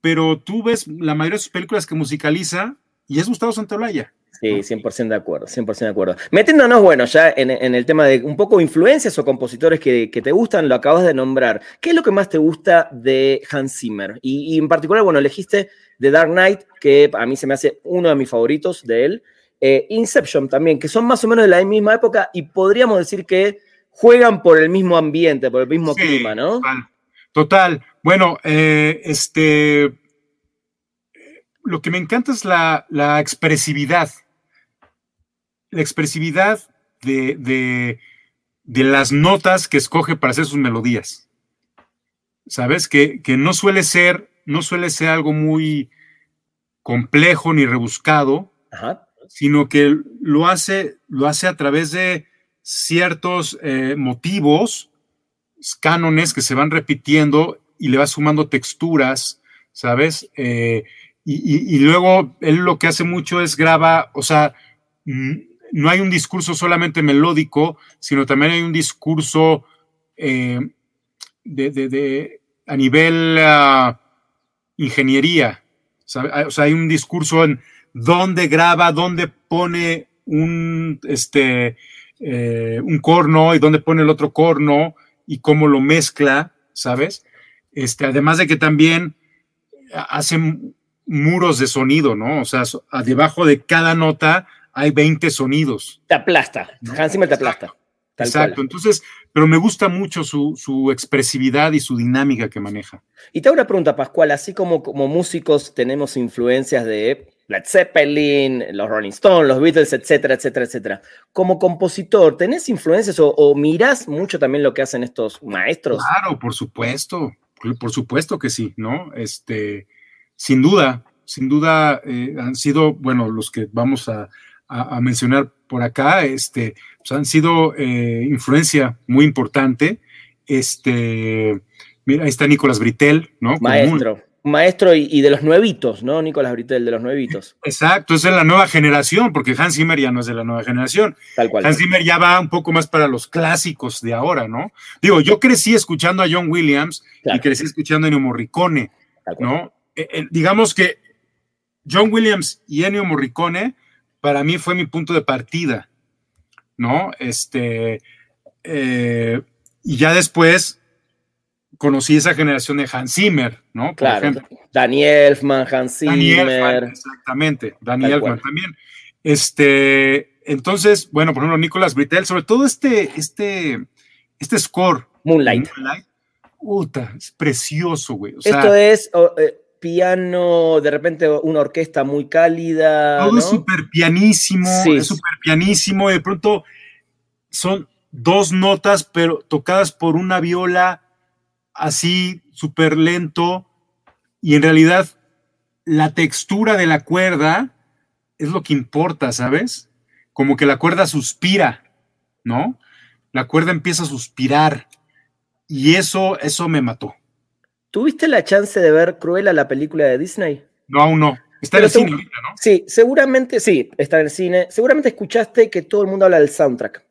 S2: pero tú ves la mayoría de sus películas que musicaliza y es Gustavo Santolaya.
S1: Sí, 100% de acuerdo, 100% de acuerdo. Metiéndonos, bueno, ya en, el tema de un poco influencias o compositores que, te gustan, lo acabas de nombrar. ¿Qué es lo que más te gusta de Hans Zimmer? Y, en particular, bueno, elegiste The Dark Knight, que a mí se me hace uno de mis favoritos de él. Eh, Inception también, que son más o menos de la misma época y podríamos decir que juegan por el mismo ambiente, por el mismo clima, ¿no?
S2: Total. Bueno, eh, este lo que me encanta es la, la expresividad la expresividad de, las notas que escoge para hacer sus melodías. ¿Sabes? Que, no suele ser, no suele ser algo muy complejo ni rebuscado, sino que lo hace, lo hace a través de ciertos eh, motivos, cánones que se van repitiendo y le va sumando texturas, ¿sabes? Eh, y, luego él lo que hace mucho es graba, o sea, no hay un discurso solamente melódico, sino también hay un discurso eh, de, a nivel uh, ingeniería. O sea, hay un discurso en dónde graba, dónde pone un, este, eh, un corno y dónde pone el otro corno y cómo lo mezcla, ¿sabes? Este, además de que también hacen muros de sonido, ¿no? O sea, debajo de cada nota hay 20 sonidos.
S1: Te aplasta, Hans Zimmer te aplasta.
S2: Exacto, entonces, pero me gusta mucho su, expresividad y su dinámica que maneja.
S1: Y te hago una pregunta, Pascual, así como, como músicos tenemos influencias de Led Zeppelin, los Rolling Stones, los Beatles, etcétera, etcétera, etcétera. Como compositor, ¿tenés influencias o, o mirás mucho también lo que hacen estos maestros?
S2: Claro, por supuesto, por supuesto que sí, ¿no? Este, sin duda, sin duda eh, han sido, bueno, los que vamos a, mencionar por acá, este, pues han sido eh, influencia muy importante. Este, mira, ahí está Nicolás Britel, ¿no?
S1: Maestro. maestro y, de los nuevitos, ¿no? Nicolás Britel, de los nuevitos.
S2: Exacto, es de la nueva generación, porque Hans Zimmer ya no es de la nueva generación.
S1: Tal cual.
S2: Hans Zimmer ya va un poco más para los clásicos de ahora, ¿no? Digo, yo crecí escuchando a John Williams y crecí escuchando a Ennio Morricone, ¿no? Eh, eh, digamos que John Williams y Ennio Morricone para mí fue mi punto de partida, ¿no? Este, eh, y ya después conocí esa generación de Hans Zimmer, ¿no?
S1: Por ejemplo. Daniel Elfman, Hans Zimmer.
S2: exactamente, Daniel Elfman también. Este, entonces, bueno, por ejemplo, Nicolas Britell, sobre todo este, este, este score.
S1: Moonlight.
S2: Moonlight es precioso, güey.
S1: Esto es, piano, de repente una orquesta muy cálida.
S2: Todo es súper pianísimo, es súper pianísimo, y de pronto son dos notas, pero tocadas por una viola así súper lento, y en realidad la textura de la cuerda es lo que importa, ¿sabes? Como que la cuerda suspira, ¿no? La cuerda empieza a suspirar, y eso, eso me mató.
S1: ¿Tuviste la chance de ver Cruella, la película de Disney?
S2: No, aún no. Está en el cine ahorita, ¿no?
S1: Sí, seguramente, sí, está en el cine. Seguramente escuchaste que todo el mundo habla del soundtrack.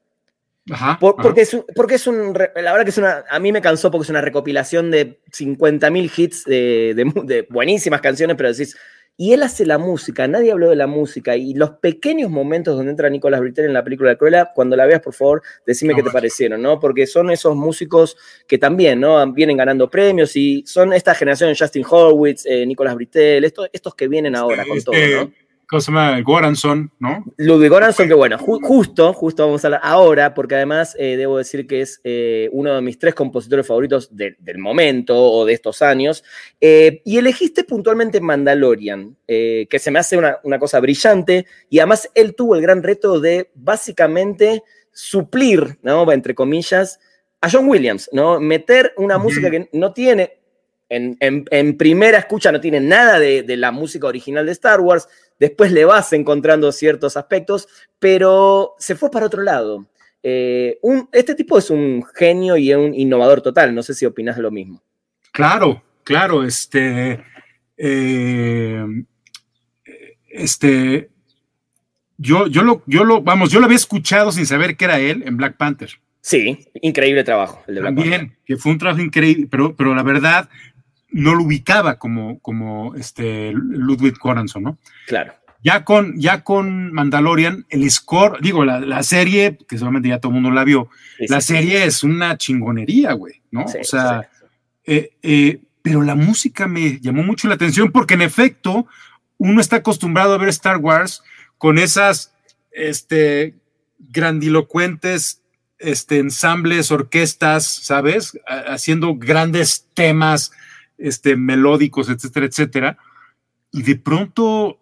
S1: Ajá, porque, Es, porque es un. La verdad que es una. A mí me cansó porque es una recopilación de 50.000 hits de, de, buenísimas canciones, pero decís, y él hace la música, nadie habló de la música, y los pequeños momentos donde entra Nicolás Britell en la película de Cruella, cuando la veas, por favor, decime qué te parecieron, ¿no? Porque son esos músicos que también, ¿no? Vienen ganando premios y son esta generación, Justin Horwitz, eh, Nicolás Britell, estos, que vienen ahora con todo, ¿no?
S2: ¿Cómo se llama? Goranson, ¿no?
S1: Ludwig Goranson, que bueno, justo, justo vamos a hablar ahora, porque además eh, debo decir que es eh, uno de mis tres compositores favoritos del momento o de estos años. Eh, y elegiste puntualmente Mandalorian, que se me hace una, cosa brillante, y además él tuvo el gran reto de básicamente suplir, ¿no? Entre comillas, a John Williams, ¿no? Meter una música que no tiene, en, primera escucha no tiene nada de, de, la música original de Star Wars, después le vas encontrando ciertos aspectos, pero se fue para otro lado. Eh, este tipo es un genio y un innovador total, no sé si opinas lo mismo.
S2: Claro, claro, este, eh, este, yo, yo, lo, yo lo, vamos, yo lo había escuchado sin saber que era él en Black Panther.
S1: Sí, increíble trabajo.
S2: El de Black También, que fue un trabajo increíble, pero, pero la verdad, no lo ubicaba como, como este Ludwig Göransson, ¿no?
S1: Claro.
S2: Ya con, ya con Mandalorian, el score, digo, la, serie, que seguramente ya todo el mundo la vio, la serie es una chingonería, güey, ¿no? o sea, eh, eh, pero la música me llamó mucho la atención porque en efecto, uno está acostumbrado a ver Star Wars con esas este, grandilocuentes este, ensambles, orquestas, ¿sabes? Haciendo grandes temas este, melódicos, etcétera, etcétera. Y de pronto,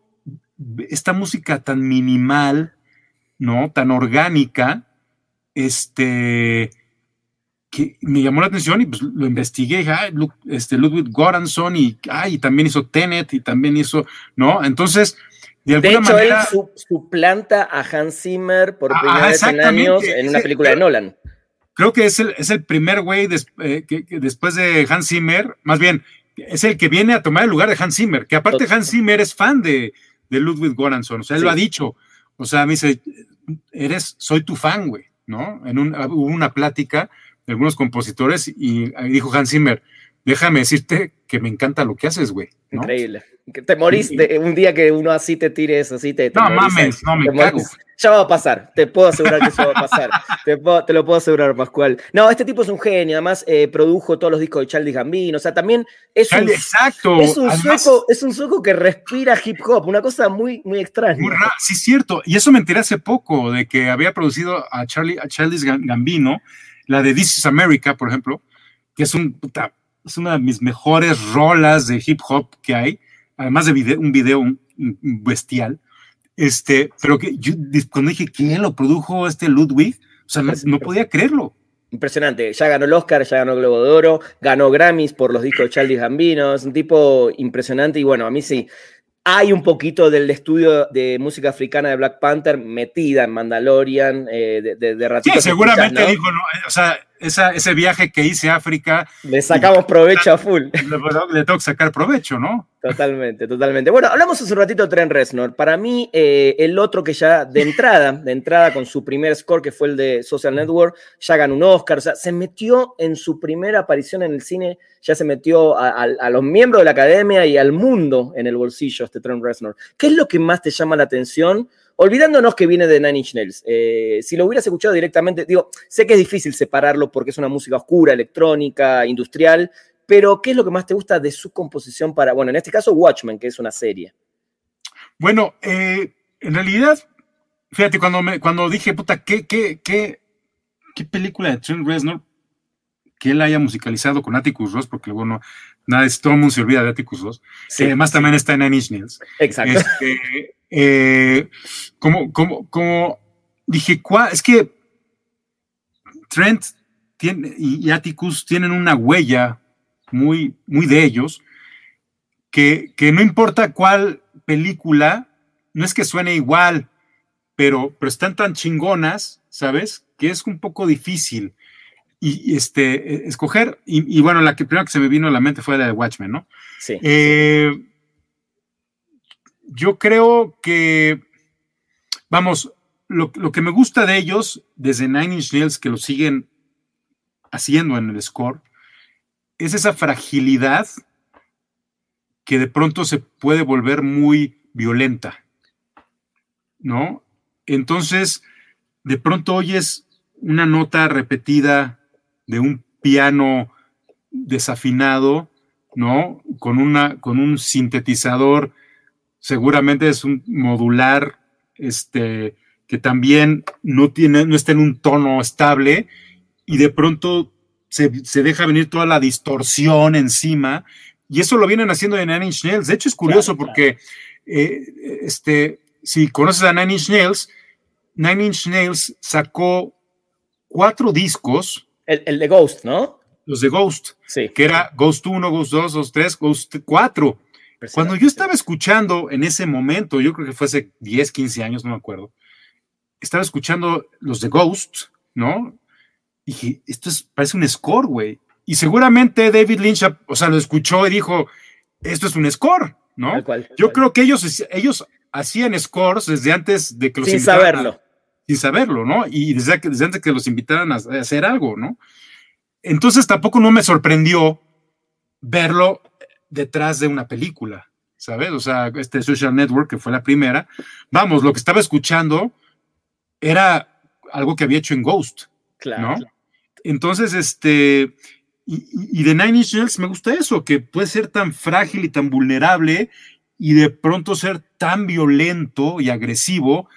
S2: esta música tan minimal, ¿no? Tan orgánica, este, que me llamó la atención y pues lo investigué, este, Ludwig Goranson y, también hizo Tenet y también hizo, ¿no? Entonces, de alguna
S1: hecho,
S2: manera...
S1: él suplanta a Hans Zimmer por primera vez en años en una película de Nolan
S2: creo que es el, es el primer güey eh, que, después de Hans Zimmer, más bien, es el que viene a tomar el lugar de Hans Zimmer, que aparte Hans Zimmer es fan de, de Ludwig Göransson, o sea, él lo ha dicho, o sea, me dice, eres, soy tu fan, güey, ¿no? En un, hubo una plática de algunos compositores y, dijo Hans Zimmer, déjame decirte que me encanta lo que haces, güey.
S1: Increíble. Te morís un día que uno así te tire eso, así te.
S2: no mames, no me cago.
S1: Ya va a pasar, te puedo asegurar que eso va a pasar. te, lo puedo asegurar, Pascual. No, este tipo es un genio, además eh, produjo todos los discos de Charlie Gambino, o sea, también es un,
S2: exacto.
S1: Es un, sueco, es un sueco que respira hip hop, una cosa muy, muy extraña.
S2: Muy sí, es cierto. Y eso me enteré hace poco, de que había producido a Charlie, a Charlie Gambino, la de This is America, por ejemplo, que es un es una de mis mejores rolas de hip hop que hay, además de un video bestial. Este, pero que yo, cuando dije que lo produjo este Ludwig, o sea, no, podía creerlo.
S1: Impresionante, ya ganó el Oscar, ya ganó el Globo de Oro, ganó Grammys por los discos de Charlie Gambino, es un tipo impresionante y bueno, a mí sí, hay un poquito del estudio de música africana de Black Panther metida en Mandalorian eh, de, de,
S2: Sí, seguramente dijo, o sea, ese viaje que hice a África.
S1: Le sacamos provecho a full.
S2: Le, tengo que sacar provecho, ¿no?
S1: Totalmente, totalmente. Bueno, hablamos hace un ratito de Trent Reznor. Para mí, eh, el otro que ya de entrada, de entrada con su primer score, que fue el de Social Network, ya ganó un Oscar. O sea, se metió en su primera aparición en el cine, ya se metió a, a los miembros de la academia y al mundo en el bolsillo este Trent Reznor. ¿Qué es lo que más te llama la atención? Olvidándonos que viene de Nine Inch Nails. Eh, si lo hubieras escuchado directamente, digo, sé que es difícil separarlo porque es una música oscura, electrónica, industrial, pero ¿qué es lo que más te gusta de su composición para, bueno, en este caso Watchmen, que es una serie?
S2: Bueno, eh, en realidad, fíjate, cuando, me, cuando dije, puta, ¿qué, qué, qué, qué película de Trent Reznor que él haya musicalizado con Atticus Ross, porque bueno, nada, todo el mundo se olvida de Atticus Ross, que además también está en Nine Inch Nails.
S1: Exacto. Este,
S2: eh, como, como, como dije, es que Trent tiene, y, Atticus tienen una huella muy, muy de ellos, que, que, no importa cuál película, no es que suene igual, pero, pero están tan chingonas, ¿sabes? Que es un poco difícil y, este, escoger. Y, bueno, la que primero que se me vino a la mente fue la de Watchmen, ¿no?
S1: Sí.
S2: Eh, yo creo que, vamos, lo, que me gusta de ellos, desde Nine Inch Nails, que lo siguen haciendo en el score, es esa fragilidad que de pronto se puede volver muy violenta, ¿no? Entonces, de pronto oyes una nota repetida de un piano desafinado, ¿no? Con, una, con un sintetizador seguramente es un modular, este, que también no tiene, no está en un tono estable y de pronto se, deja venir toda la distorsión encima y eso lo vienen haciendo en Nine Inch Nails. De hecho es curioso porque, eh, este, si conoces a Nine Inch Nails, Nine Inch Nails sacó cuatro discos.
S1: El, el de Ghost, ¿no?
S2: Los de Ghost.
S1: Sí.
S2: Que era Ghost 1, Ghost 2, Ghost 3, Ghost 4 cuando yo estaba escuchando en ese momento, yo creo que fue hace 10, 15 años, no me acuerdo, estaba escuchando los de Ghost, ¿no? Y dije, esto es, parece un score, güey. Y seguramente David Lynch, o sea, lo escuchó y dijo, esto es un score, ¿no? yo creo que ellos, ellos hacían scores desde antes de que los
S1: Sin saberlo.
S2: sin saberlo, ¿no? Y desde, desde antes que los invitaran a hacer algo, ¿no? Entonces tampoco no me sorprendió verlo detrás de una película, ¿sabes? O sea, este Social Network, que fue la primera, vamos, lo que estaba escuchando era algo que había hecho en Ghost,
S1: claro.
S2: ¿no? Entonces, este, y, de Nine Inch Nails me gusta eso, que puede ser tan frágil y tan vulnerable y de pronto ser tan violento y agresivo.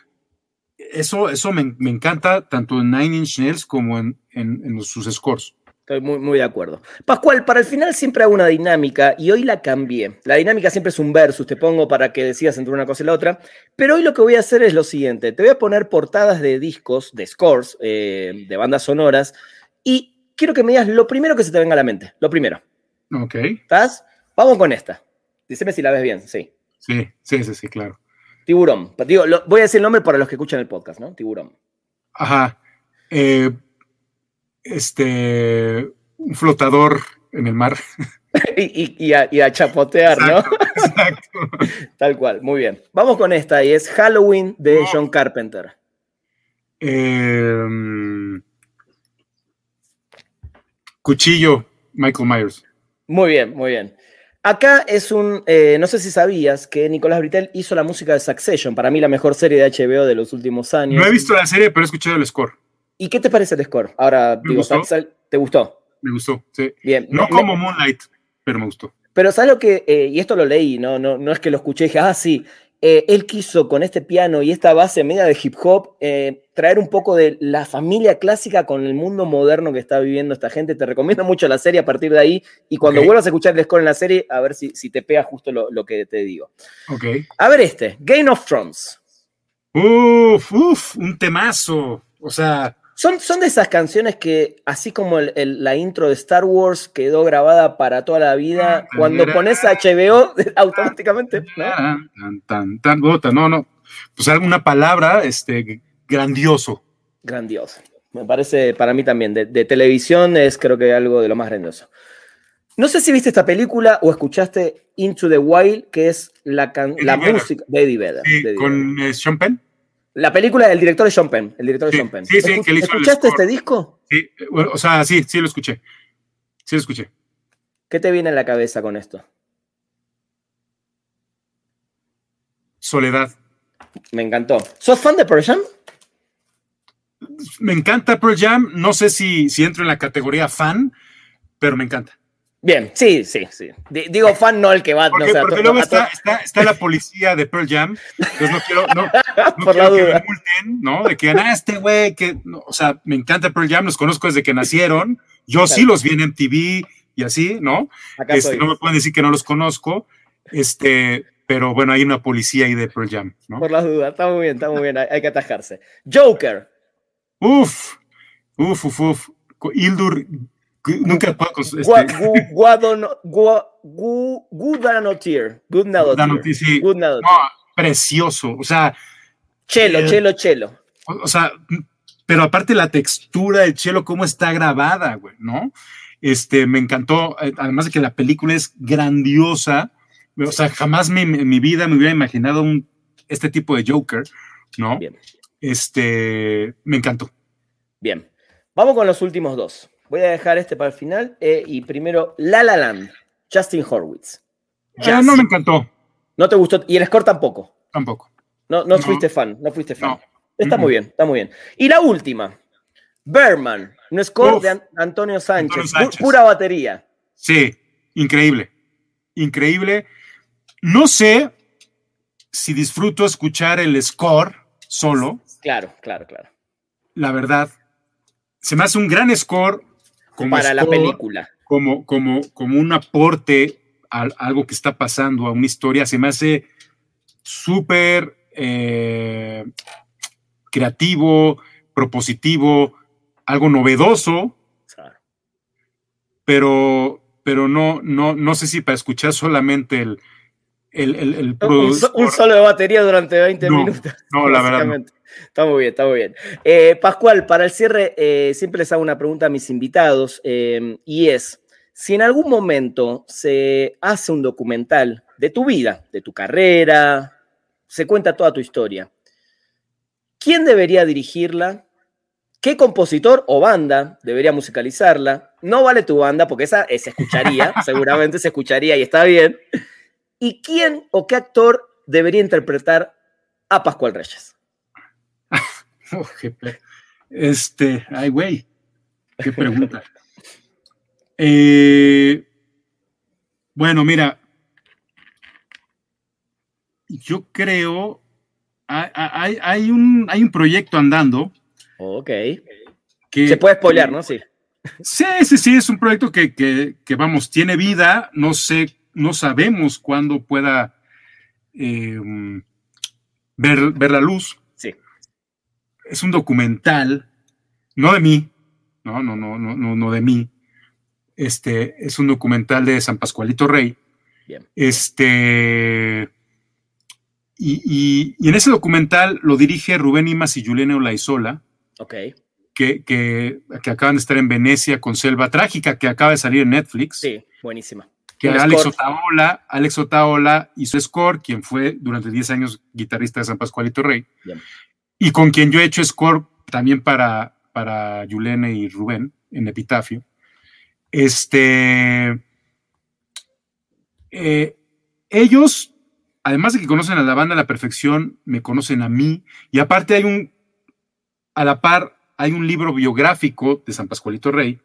S2: Eso, eso me, encanta tanto en Nine Inch Nails como en, en sus scores.
S1: Estoy muy, muy de acuerdo. Pascual, para el final siempre hago una dinámica y hoy la cambié. La dinámica siempre es un versus, te pongo para que decidas entre una cosa y la otra. Pero hoy lo que voy a hacer es lo siguiente: te voy a poner portadas de discos, de scores, eh, de bandas sonoras, y quiero que me digas lo primero que se te venga a la mente. Lo primero.
S2: Ok.
S1: ¿Estás? Vamos con esta. Díseme si la ves bien, sí.
S2: Sí, sí, sí, sí, claro.
S1: Tiburón. Digo, voy a decir el nombre para los que escuchan el podcast, ¿no? Tiburón.
S2: Ajá. Eh, este, un flotador en el mar.
S1: y, a, chapotear, ¿no? Exacto. Tal cual, muy bien. Vamos con esta y es Halloween de John Carpenter.
S2: Em, cuchillo, Michael Myers.
S1: Muy bien, muy bien. Acá es un, eh, no sé si sabías que Nicolás Britel hizo la música de Succession, para mí la mejor serie de HBO de los últimos años.
S2: No he visto la serie, pero he escuchado el score.
S1: ¿Y qué te parece el score? Ahora, digo, ¿te gustó?
S2: Me gustó, sí. Bien. No como Moonlight, pero me gustó.
S1: Pero ¿sabes lo que? Eh, y esto lo leí, ¿no? No, no es que lo escuché y dije, ah, sí. Eh, él quiso con este piano y esta base media de hip hop eh, traer un poco de la familia clásica con el mundo moderno que está viviendo esta gente. Te recomiendo mucho la serie a partir de ahí y cuando vuelvas a escuchar el score en la serie, a ver si, si te pega justo lo, que te digo.
S2: Ok.
S1: A ver este, Game of Thrones.
S2: Uf, uf, un temazo. O sea,
S1: son, son de esas canciones que, así como la intro de Star Wars quedó grabada para toda la vida, ah, cuando pones HBO, automáticamente.
S2: ¿no? Tan, tan, no, no. Pues alguna palabra, este, grandioso.
S1: Grandioso. Me parece, para mí también, de, televisión es creo que algo de lo más grandioso. No sé si viste esta película o escuchaste Into the Wild, que es la, la música de Eddie Vedder.
S2: Sí, con eh, Sean Penn.
S1: La película del director de Sean Penn, el director Penn.
S2: Sí, sí, que
S1: ¿Escuchaste este disco?
S2: Sí, o sea, sí, sí lo escuché. Sí lo escuché.
S1: ¿Qué te viene a la cabeza con esto?
S2: Soledad.
S1: Me encantó. ¿Sos fan de Pearl Jam?
S2: Me encanta Pearl Jam. No sé si, si entro en la categoría fan, pero me encanta.
S1: Bien, sí, sí, sí. digo fan, no el que va.
S2: Porque, porque luego está, la policía de Pearl Jam, entonces no quiero, no,
S1: Por
S2: la
S1: duda. que
S2: me multen, ¿no? De que, ah, este güey, que, o sea, me encanta Pearl Jam, los conozco desde que nacieron, yo sí los vi en MTV y así, ¿no? Este, no me pueden decir que no los conozco, este, pero bueno, hay una policía ahí de Pearl Jam, ¿no?
S1: Por la duda, está muy bien, está muy bien, hay, que atajarse. Joker.
S2: Uf, uf, uf, uf. Hildur Nunca puedo. Este...
S1: Good Good
S2: No, precioso. O sea.
S1: Chelo, eh, chelo, chelo.
S2: O, sea, pero aparte la textura del chelo, cómo está grabada, güey, ¿no? Este, me encantó. Eh, además de que la película es grandiosa. O sea, jamás en mi vida me hubiera imaginado un, este tipo de Joker, ¿no? Bien. Este, me encantó.
S1: Bien. Vamos con los últimos dos. Voy a dejar este para el final. Eh, y primero, La La Land, Justin Horwitz.
S2: Ya no me encantó.
S1: ¿No te gustó? ¿Y el score tampoco?
S2: Tampoco.
S1: No, no, fuiste fan, no fuiste fan. Está muy bien, está muy bien. Y la última, Berman, un score de Antonio Sánchez, pura batería.
S2: Sí, increíble, increíble. No sé si disfruto escuchar el score solo.
S1: Claro, claro, claro.
S2: La verdad, se me hace un gran score
S1: para la película.
S2: Como, como, como un aporte a, algo que está pasando, a una historia, se me hace súper eh, creativo, propositivo, algo novedoso, pero, pero no, no, no sé si para escuchar solamente el, el,
S1: un, solo de batería durante 20 minutos.
S2: No, la verdad.
S1: Está muy bien, está muy bien. Eh, Pascual, para el cierre, eh, siempre les hago una pregunta a mis invitados eh, y es, si en algún momento se hace un documental de tu vida, de tu carrera, se cuenta toda tu historia, ¿quién debería dirigirla? ¿Qué compositor o banda debería musicalizarla? No vale tu banda porque esa se escucharía, seguramente se escucharía y está bien. ¿Y quién o qué actor debería interpretar a Pascual Reyes?
S2: Oh, este, ay, güey, qué pregunta. Eh, bueno, mira, yo creo, hay, hay, un, hay un proyecto andando.
S1: Ok. Que, Se puede spoilear, ¿no? Sí.
S2: Sí, sí, sí, es un proyecto que, que, vamos, tiene vida, no sé, no sabemos cuándo pueda eh, ver, ver la luz es un documental, no de mí, no, no, no, no, no, no de mí. Este es un documental de San Pascualito Rey. Bien. Este. Y, en ese documental lo dirige Rubén Imas y Juliana Olaizola.
S1: Ok.
S2: Que, que, acaban de estar en Venecia con Selva Trágica, que acaba de salir en Netflix.
S1: Sí, buenísima.
S2: Que Alex Otaola, Alex Otaola hizo score, quien fue durante 10 años guitarrista de San Pascualito Rey, y con quien yo he hecho score también para, para Yulene y Rubén en Epitafio. Este, eh, ellos, además de que conocen a la banda a la perfección, me conocen a mí, y aparte hay un, a la par, hay un libro biográfico de San Pascualito Rey,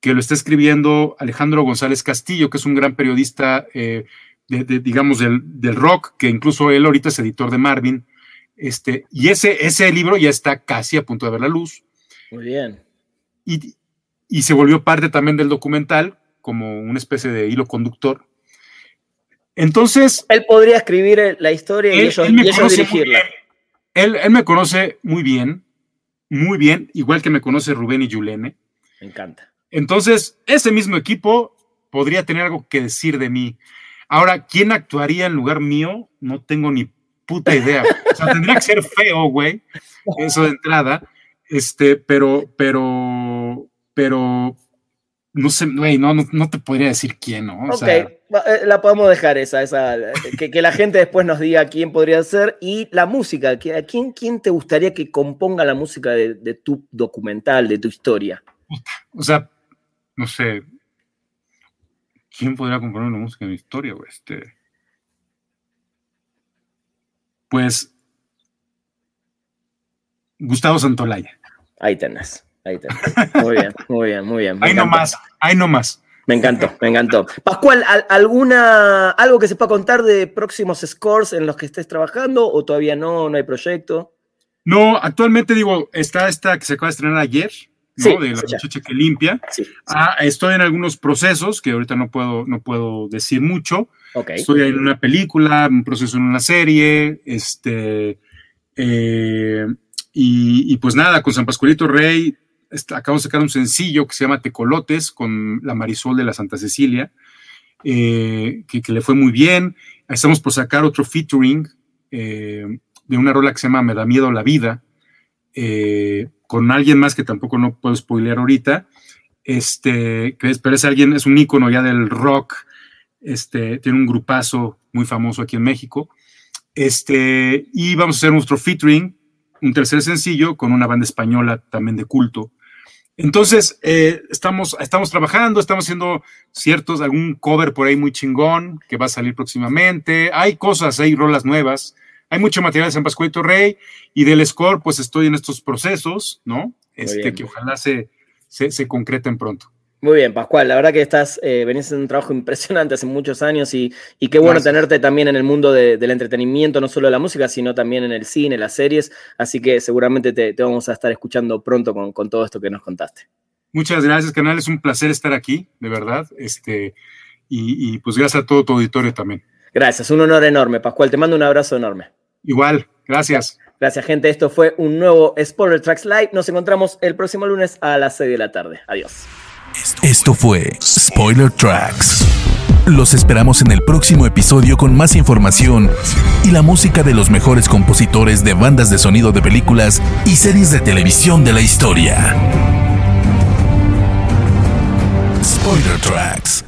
S2: que lo está escribiendo Alejandro González Castillo, que es un gran periodista, eh, de, digamos, del, rock, que incluso él ahorita es editor de Marvin. Este, y ese, ese libro ya está casi a punto de ver la luz.
S1: Muy bien.
S2: Y, se volvió parte también del documental, como una especie de hilo conductor. Entonces.
S1: Él podría escribir la historia y ellos, dirigirla.
S2: Él, él, me conoce muy bien, muy bien, igual que me conoce Rubén y Yulene.
S1: Me encanta.
S2: Entonces, ese mismo equipo podría tener algo que decir de mí. Ahora, ¿quién actuaría en lugar mío? No tengo ni puta idea. O sea, tendría que ser feo, güey. Eso de entrada. Este, pero, pero, pero, no sé, güey, no, no, te podría decir quién, ¿no?
S1: ok, eh, la podemos dejar esa, esa que, la gente después nos diga quién podría ser. Y la música, ¿quién, quién te gustaría que componga la música de, de tu documental, de tu historia?
S2: O sea, no sé, ¿quién podría componer una música en mi historia? Este, pues Gustavo Santolaya.
S1: Ahí tenés, ahí tenés. Muy bien, muy bien, muy bien.
S2: Ahí nomás, ahí nomás.
S1: Me encantó, me encantó. Pascual, ¿alguna, ¿algo que se pueda contar de próximos scores en los que estés trabajando o todavía no, no hay proyecto?
S2: No, actualmente digo, está esta que se acaba de estrenar ayer, de la muchacha que limpia. Ah, estoy en algunos procesos que ahorita no puedo, no puedo decir mucho. Estoy en una película, un proceso en una serie, este, eh, y, pues nada, con San Pascualito Rey acabo de sacar un sencillo que se llama Tecolotes con la Marisol de la Santa Cecilia, eh, que, le fue muy bien. Estamos por sacar otro featuring eh, de una rola que se llama Me da miedo la vida, eh, con alguien más que tampoco no puedo spoilear ahorita, este, pero es alguien, es un ícono ya del rock, este, tiene un grupazo muy famoso aquí en México, este, y vamos a hacer nuestro featuring, un tercer sencillo con una banda española también de culto. Entonces, eh, estamos, estamos trabajando, estamos haciendo ciertos, algún cover por ahí muy chingón que va a salir próximamente. Hay cosas, hay rolas nuevas. Hay mucho material de San Pascualito Rey y del score, pues estoy en estos procesos, ¿no? Este, que ojalá se, se, concreten pronto.
S1: Muy bien, Pascual, la verdad que estás, eh, venís haciendo un trabajo impresionante hace muchos años y, y qué bueno tenerte también en el mundo del entretenimiento, no solo de la música, sino también en el cine, las series, así que seguramente te, vamos a estar escuchando pronto con, con, todo esto que nos contaste.
S2: Muchas gracias, canal, es un placer estar aquí, de verdad, este, y, y pues gracias a todo tu auditorio también.
S1: Gracias, un honor enorme, Pascual, te mando un abrazo enorme.
S2: Igual, gracias.
S1: Gracias, gente. Esto fue un nuevo Spoiler Tracks Live. Nos encontramos el próximo lunes a las 6 de la tarde. Adiós.
S3: Esto fue Spoiler Tracks. Los esperamos en el próximo episodio con más información y la música de los mejores compositores de bandas de sonido de películas y series de televisión de la historia. Spoiler Tracks.